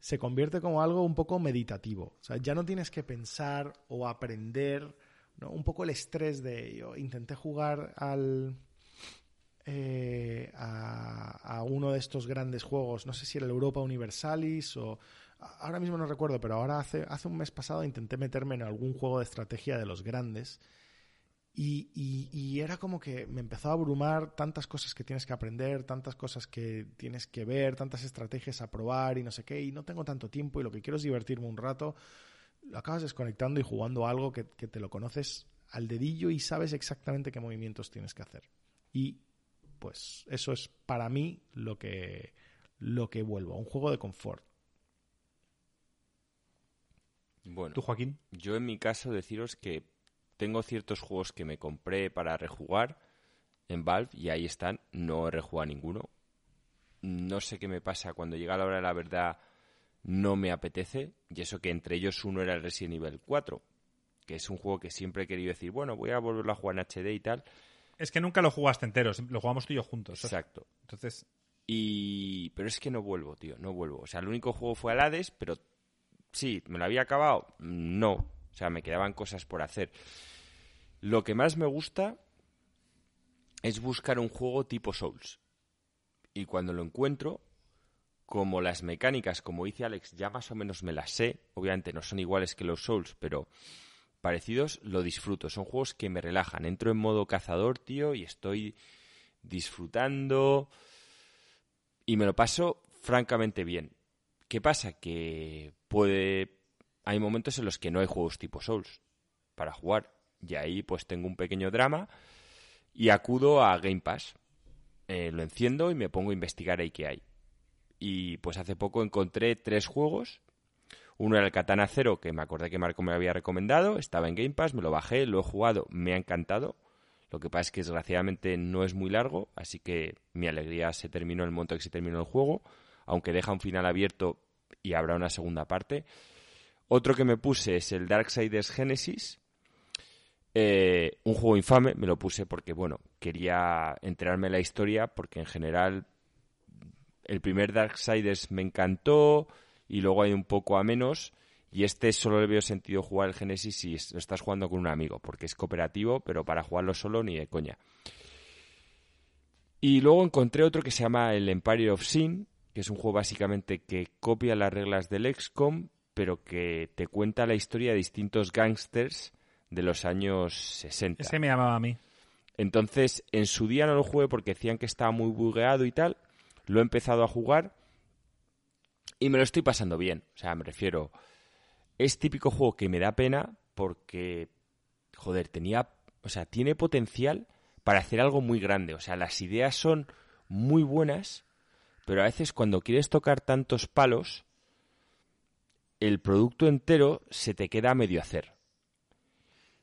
se convierte como algo un poco meditativo. O sea, ya no tienes que pensar o aprender, ¿no? Un poco el estrés de yo intenté jugar al eh, a, uno de estos grandes juegos, no sé si era el Europa Universalis o ahora mismo no recuerdo, pero ahora hace, hace un mes pasado intenté meterme en algún juego de estrategia de los grandes y, era como que me empezó a abrumar tantas cosas que tienes que aprender, tantas cosas que tienes que ver, tantas estrategias a probar y no sé qué, y no tengo tanto tiempo y lo que quiero es divertirme un rato. Lo acabas desconectando y jugando algo que, te lo conoces al dedillo y sabes exactamente qué movimientos tienes que hacer. Y pues eso es para mí lo que, lo que vuelvo, un juego de confort. Bueno, ¿tú, Joaquín? Yo en mi caso deciros que tengo ciertos juegos que me compré para rejugar en Valve y ahí están, no he rejugado ninguno. No sé qué me pasa cuando llega la hora de la verdad, no me apetece. Y eso que entre ellos uno era el Resident Evil 4, que es un juego que siempre he querido decir, bueno, voy a volverlo a jugar en HD y tal. Es que nunca lo jugaste entero, lo jugamos tú y yo juntos. Exacto. Entonces. Y. Pero es que no vuelvo, tío, no vuelvo. O sea, el único juego fue Hades, pero. Sí, ¿me lo había acabado? No. Sea, me quedaban cosas por hacer. Lo que más me gusta es buscar un juego tipo Souls. Y cuando lo encuentro, como las mecánicas, como dice Alex, ya más o menos me las sé, obviamente no son iguales que los Souls, pero parecidos, lo disfruto. Son juegos que me relajan. Entro en modo cazador, tío, y estoy disfrutando. y me lo paso francamente bien. ¿Qué pasa? Que puede... Hay momentos en los que no hay juegos tipo Souls para jugar. Y ahí pues tengo un pequeño drama y acudo a Game Pass. Eh, lo enciendo y me pongo a investigar ahí qué hay. Y pues hace poco encontré tres juegos. Uno era el Katana Zero, que me acordé que Marco me había recomendado. Estaba en Game Pass, me lo bajé, lo he jugado, me ha encantado. Lo que pasa es que desgraciadamente no es muy largo, así que mi alegría se terminó el momento que se terminó el juego, aunque deja un final abierto y habrá una segunda parte. Otro que me puse es el Darksiders Genesis, eh, un juego infame, me lo puse porque, bueno, quería enterarme de la historia, porque en general el primer Darksiders me encantó y luego hay un poco a menos. Y este solo le veo sentido jugar el Genesis si lo estás jugando con un amigo, porque es cooperativo, pero para jugarlo solo ni de coña. Y luego encontré otro que se llama el Empire of Sin, que es un juego básicamente que copia las reglas del XCOM, pero que te cuenta la historia de distintos gangsters de los años 60. Ese me llamaba a mí. Entonces, en su día no lo jugué porque decían que estaba muy bugueado y tal. Lo he empezado a jugar y me lo estoy pasando bien. O sea, me refiero. Es típico juego que me da pena porque, joder, tenía. O sea, tiene potencial para hacer algo muy grande. O sea, las ideas son muy buenas, pero a veces cuando quieres tocar tantos palos, el producto entero se te queda a medio hacer.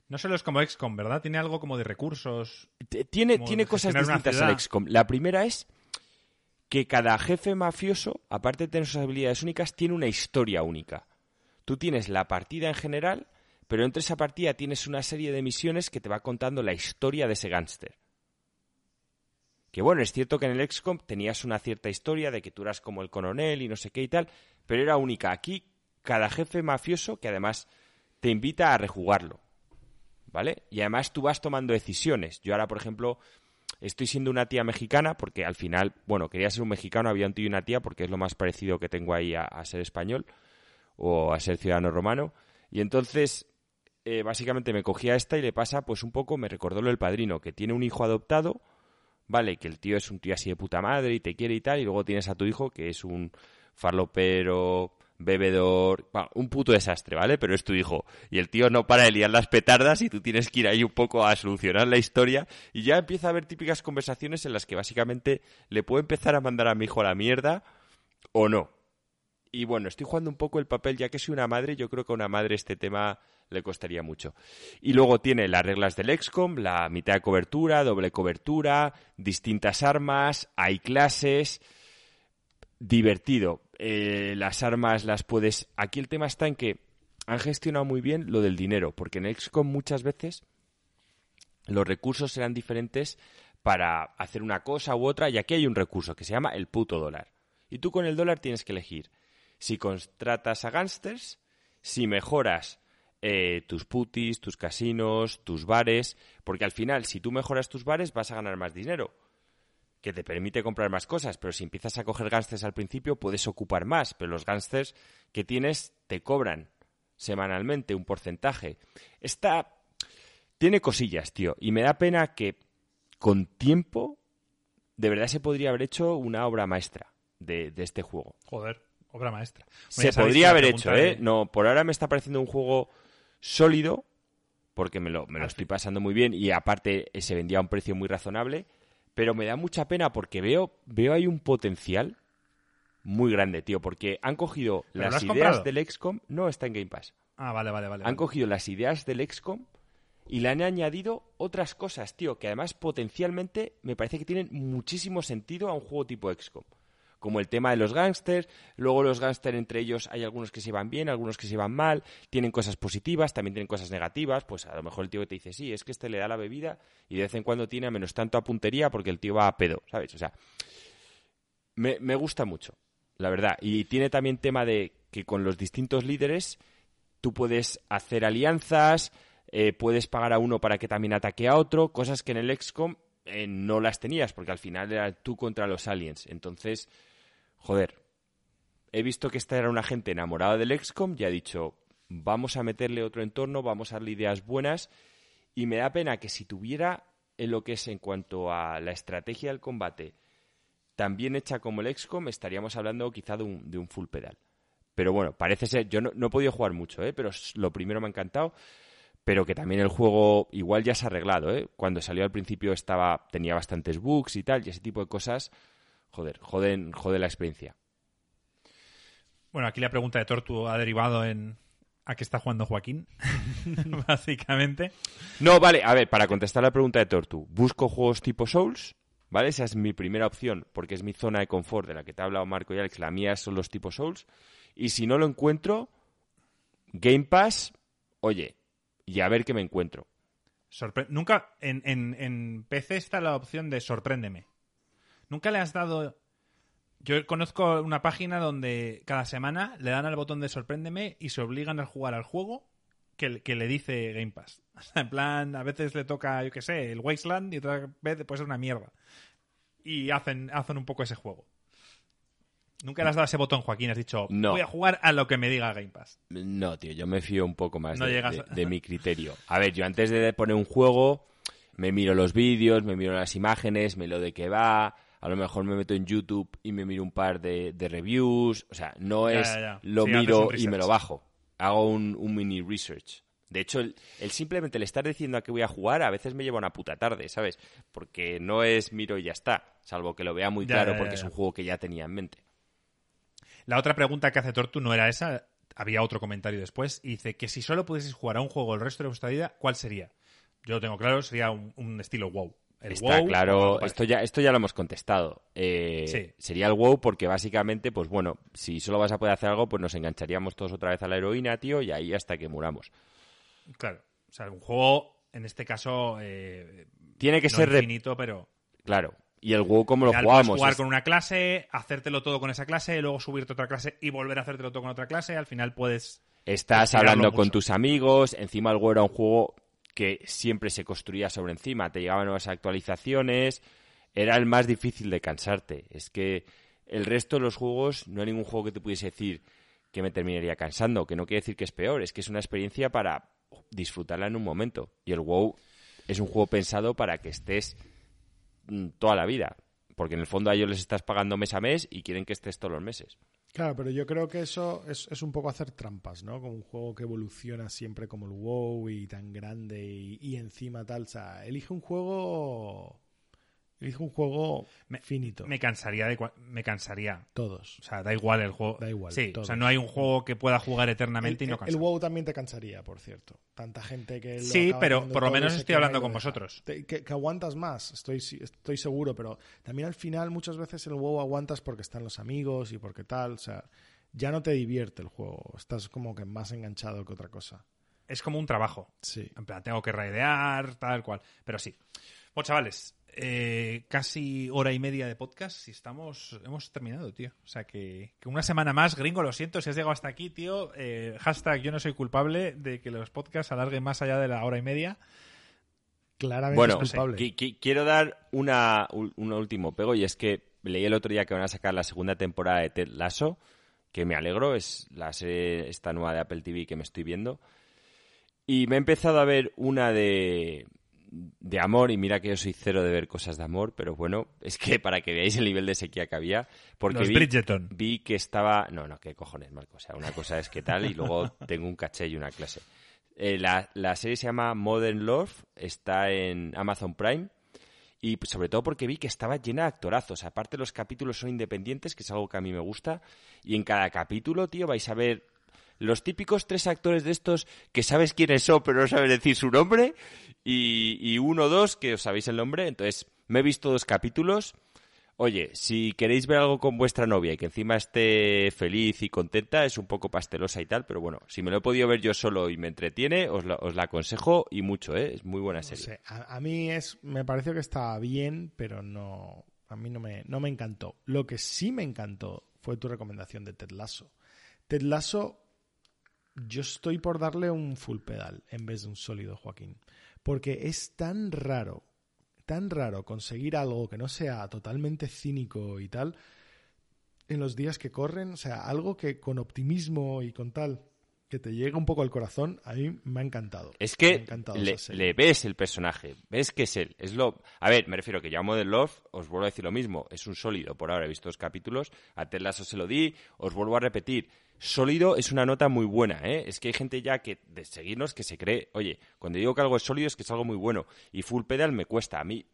No solo es como XCOM, ¿verdad? Tiene algo como de recursos. Tiene, tiene cosas distintas al XCOM. La primera es que cada jefe mafioso, aparte de tener sus habilidades únicas, tiene una historia única. Tú tienes la partida en general, pero entre esa partida tienes una serie de misiones que te va contando la historia de ese gángster. Que bueno, es cierto que en el XCOM tenías una cierta historia de que tú eras como el coronel y no sé qué y tal, pero era única. Aquí, cada jefe mafioso, que además te invita a rejugarlo. ¿vale? Y además tú vas tomando decisiones. Yo ahora, por ejemplo, estoy siendo una tía mexicana porque al final, bueno, quería ser un mexicano, había un tío y una tía porque es lo más parecido que tengo ahí a, ser español o a ser ciudadano romano. Y entonces, eh, básicamente me cogía esta y le pasa, pues un poco, me recordó lo del padrino, que tiene un hijo adoptado, ¿vale? Que el tío es un tío así de puta madre y te quiere y tal, y luego tienes a tu hijo que es un farlopero bebedor, un puto desastre, ¿vale? Pero es tu hijo. Y el tío no para de liar las petardas y tú tienes que ir ahí un poco a solucionar la historia. Y ya empieza a haber típicas conversaciones en las que básicamente le puedo empezar a mandar a mi hijo a la mierda o no. Y bueno, estoy jugando un poco el papel, ya que soy una madre, yo creo que a una madre este tema le costaría mucho. Y luego tiene las reglas del XCOM, la mitad de cobertura, doble cobertura, distintas armas, hay clases divertido. Eh, las armas las puedes... Aquí el tema está en que han gestionado muy bien lo del dinero, porque en XCOM muchas veces los recursos serán diferentes para hacer una cosa u otra, y aquí hay un recurso que se llama el puto dólar. Y tú con el dólar tienes que elegir si contratas a gángsters, si mejoras eh, tus putis, tus casinos, tus bares, porque al final si tú mejoras tus bares vas a ganar más dinero que te permite comprar más cosas, pero si empiezas a coger gángsters al principio puedes ocupar más, pero los gángsters que tienes te cobran semanalmente un porcentaje. Esta tiene cosillas, tío, y me da pena que con tiempo de verdad se podría haber hecho una obra maestra de, este juego. Joder, obra maestra. se podría haber hecho, ¿eh? No, por ahora me está pareciendo un juego sólido, porque me lo, me lo estoy pasando muy bien y aparte se vendía a un precio muy razonable pero me da mucha pena porque veo, veo ahí un potencial muy grande, tío, porque han cogido las ideas del XCOM, no está en Game Pass. Ah, vale, vale, vale. Han cogido las ideas del XCOM y le han añadido otras cosas, tío, que además potencialmente me parece que tienen muchísimo sentido a un juego tipo XCOM como el tema de los gángsters, luego los gángsters entre ellos hay algunos que se van bien, algunos que se van mal, tienen cosas positivas, también tienen cosas negativas, pues a lo mejor el tío te dice, sí, es que este le da la bebida y de vez en cuando tiene menos tanto a puntería porque el tío va a pedo, ¿sabes? O sea, me, gusta mucho, la verdad, y tiene también tema de que con los distintos líderes tú puedes hacer alianzas, eh, puedes pagar a uno para que también ataque a otro, cosas que en el XCOM eh, no las tenías, porque al final era tú contra los aliens. Entonces, joder, he visto que esta era una gente enamorada del XCOM y ha dicho, vamos a meterle otro entorno, vamos a darle ideas buenas y me da pena que si tuviera en lo que es en cuanto a la estrategia del combate tan bien hecha como el XCOM, estaríamos hablando quizá de un, de un full pedal. Pero bueno, parece ser, yo no, no he podido jugar mucho, ¿eh? pero lo primero me ha encantado pero que también el juego igual ya se ha arreglado, ¿eh? Cuando salió al principio estaba tenía bastantes bugs y tal, y ese tipo de cosas, joder, joden, joden la experiencia. Bueno, aquí la pregunta de Tortu ha derivado en a qué está jugando Joaquín, básicamente. No, vale, a ver, para contestar la pregunta de Tortu, busco juegos tipo Souls, ¿vale? Esa es mi primera opción, porque es mi zona de confort de la que te ha hablado Marco y Alex, la mía son los tipos Souls, y si no lo encuentro, Game Pass, oye, y a ver qué me encuentro. Sorpre Nunca en, en, en, PC está la opción de sorpréndeme. Nunca le has dado. Yo conozco una página donde cada semana le dan al botón de sorpréndeme y se obligan a jugar al juego que, que le dice Game Pass. en plan, a veces le toca, yo qué sé, el Wasteland y otra vez puede ser una mierda. Y hacen, hacen un poco ese juego. Nunca le has dado ese botón, Joaquín. Has dicho, No. voy a jugar a lo que me diga Game Pass. No, tío, yo me fío un poco más No de, llegas de- a- de mi criterio. A ver, yo antes de poner un juego, me miro los vídeos, me miro las imágenes, me lo de qué va, a lo mejor me meto en YouTube y me miro un par de, de reviews, o sea, no es ya, ya. lo Sí, miro y me lo bajo. Hago un, un mini research. De hecho, el, el simplemente el estar diciendo a qué voy a jugar a veces me lleva una puta tarde, ¿sabes? Porque no es miro y ya está, salvo que lo vea muy claro porque es un juego que ya tenía en mente. La otra pregunta que hace Tortu no era esa. Había otro comentario después. Y dice que si solo pudieses jugar a un juego el resto de vuestra vida, ¿cuál sería? Yo lo tengo claro, sería un, un estilo WoW. El Está WoW, claro, esto ya, esto ya lo hemos contestado. Eh, Sí. Sería el WoW porque básicamente, pues bueno, si solo vas a poder hacer algo, pues nos engancharíamos todos otra vez a la heroína, tío, y ahí hasta que muramos. Claro. O sea, un juego, en este caso, eh, Tiene que no ser, infinito, pero... claro. Y el WoW, como lo jugamos? jugar Es- con una clase, hacértelo todo con esa clase, luego subirte a otra clase y volver a hacértelo todo con otra clase. Al final puedes... Estás hablando con tus amigos, encima el WoW era un juego que siempre se construía sobre encima, te llegaban nuevas actualizaciones, era el más difícil de cansarte. Es que el resto de los juegos, no hay ningún juego que te pudiese decir que me terminaría cansando, que no quiere decir que es peor, es que es una experiencia para disfrutarla en un momento. Y el WoW es un juego pensado para que estés mm, toda la vida, porque en el fondo a ellos les estás pagando mes a mes y quieren que estés todos los meses. Claro, pero yo creo que eso es, es un poco hacer trampas, ¿no? Como un juego que evoluciona siempre como el WoW y tan grande y, y encima tal. O sea, elige un juego. Elige un juego Me- finito. Me cansaría de... Me cansaría. Todos. O sea, da igual el juego. Da igual, Sí, o sea, no hay un juego que pueda jugar eternamente el, y no el- cansa. el WoW también te cansaría, por cierto. Tanta gente que. lo Sí, pero por lo menos estoy hablando con vosotros. Te- que, que aguantas más, estoy, estoy seguro, pero también al final muchas veces el WoW aguantas porque están los amigos y porque tal. O sea, ya no te divierte el juego. Estás como que más enganchado que otra cosa. Es como un trabajo. Sí. En plan, tengo que raidear, tal cual. Pero sí. Bueno, chavales, eh, casi hora y media de podcast y estamos, hemos terminado, tío. O sea que, que una semana más, gringo, lo siento si has llegado hasta aquí, tío. Eh, hashtag yo no soy culpable de que los podcasts alarguen más allá de la hora y media. Claramente Bueno, es culpable. qui- qui- quiero dar una, un, un último pego y es que leí el otro día que van a sacar la segunda temporada de Ted Lasso, que me alegro, es la serie esta nueva de Apple TV que me estoy viendo. Y me he empezado a ver una de, de amor, y mira que yo soy cero de ver cosas de amor, pero bueno, es que para que veáis el nivel de sequía que había, porque Los vi, vi que estaba... No, no, qué cojones, Marco. O sea, una cosa es que tal y luego tengo un caché y una clase. Eh, la, la serie se llama Modern Love, está en Amazon Prime. Y sobre todo porque vi que estaba llena de actorazos. Aparte, los capítulos son independientes, que es algo que a mí me gusta. Y en cada capítulo, tío, vais a ver los típicos tres actores de estos que sabes quiénes son, pero no sabes decir su nombre. Y, y uno o dos que os sabéis el nombre. Entonces, me he visto dos capítulos. Oye, si queréis ver algo con vuestra novia y que encima esté feliz y contenta, es un poco pastelosa y tal, pero bueno, si me lo he podido ver yo solo y me entretiene, os la, os la aconsejo y mucho, ¿eh? Es muy buena No serie. sé, a, a mí es, me pareció que estaba bien, pero no, a mí no me, no me encantó. Lo que sí me encantó fue tu recomendación de Ted Lasso. Ted Lasso, yo estoy por darle un full pedal en vez de un sólido, Joaquín, porque es tan raro, tan raro conseguir algo que no sea totalmente cínico y tal en los días que corren, o sea, algo que con optimismo y con tal, que te llega un poco al corazón, a mí me ha encantado. Es que encantado le, ves el personaje, ves que es él. Es lo... A ver, me refiero que ya Modern Love, os vuelvo a decir lo mismo, es un sólido. Por ahora he visto dos capítulos, a Ted Lasso se lo di, os vuelvo a repetir. Sólido es una nota muy buena, ¿eh? Es que hay gente ya que de seguirnos que se cree, oye, cuando digo que algo es sólido es que es algo muy bueno. Y Full Pedal me cuesta. A mí,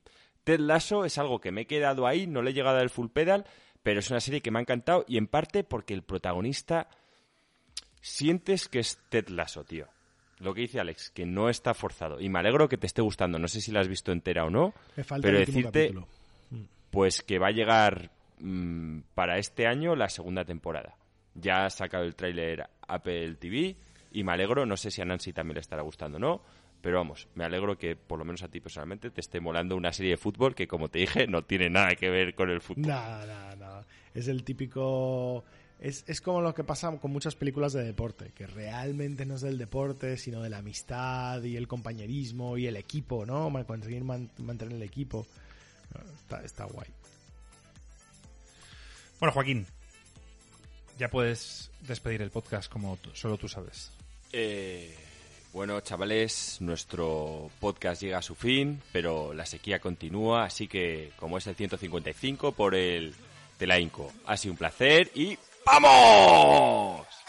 Ted Lasso es algo que me he quedado ahí, no le he llegado al Full Pedal, pero es una serie que me ha encantado y en parte porque el protagonista sientes que es Ted Lasso, tío. Lo que dice Alex, que no está forzado. Y me alegro que te esté gustando. No sé si la has visto entera o no. Me falta pero el decirte, capítulo. pues que va a llegar mm, para este año la segunda temporada. Ya ha sacado el tráiler Apple TV y me alegro, no sé si a Nancy también le estará gustando o no, pero vamos, me alegro que por lo menos a ti personalmente te esté molando una serie de fútbol que como te dije no tiene nada que ver con el fútbol. Nada, nada, nada. Es el típico... Es, es como lo que pasa con muchas películas de deporte, que realmente no es del deporte, sino de la amistad y el compañerismo y el equipo, ¿no? Conseguir man- mantener el equipo. Está, está guay. Bueno, Joaquín, ya puedes despedir el podcast como solo tú sabes. Eh, bueno, chavales, nuestro podcast llega a su fin, pero la sequía continúa, así que como es el 155 por el Telainco, ha sido un placer y ¡vamos!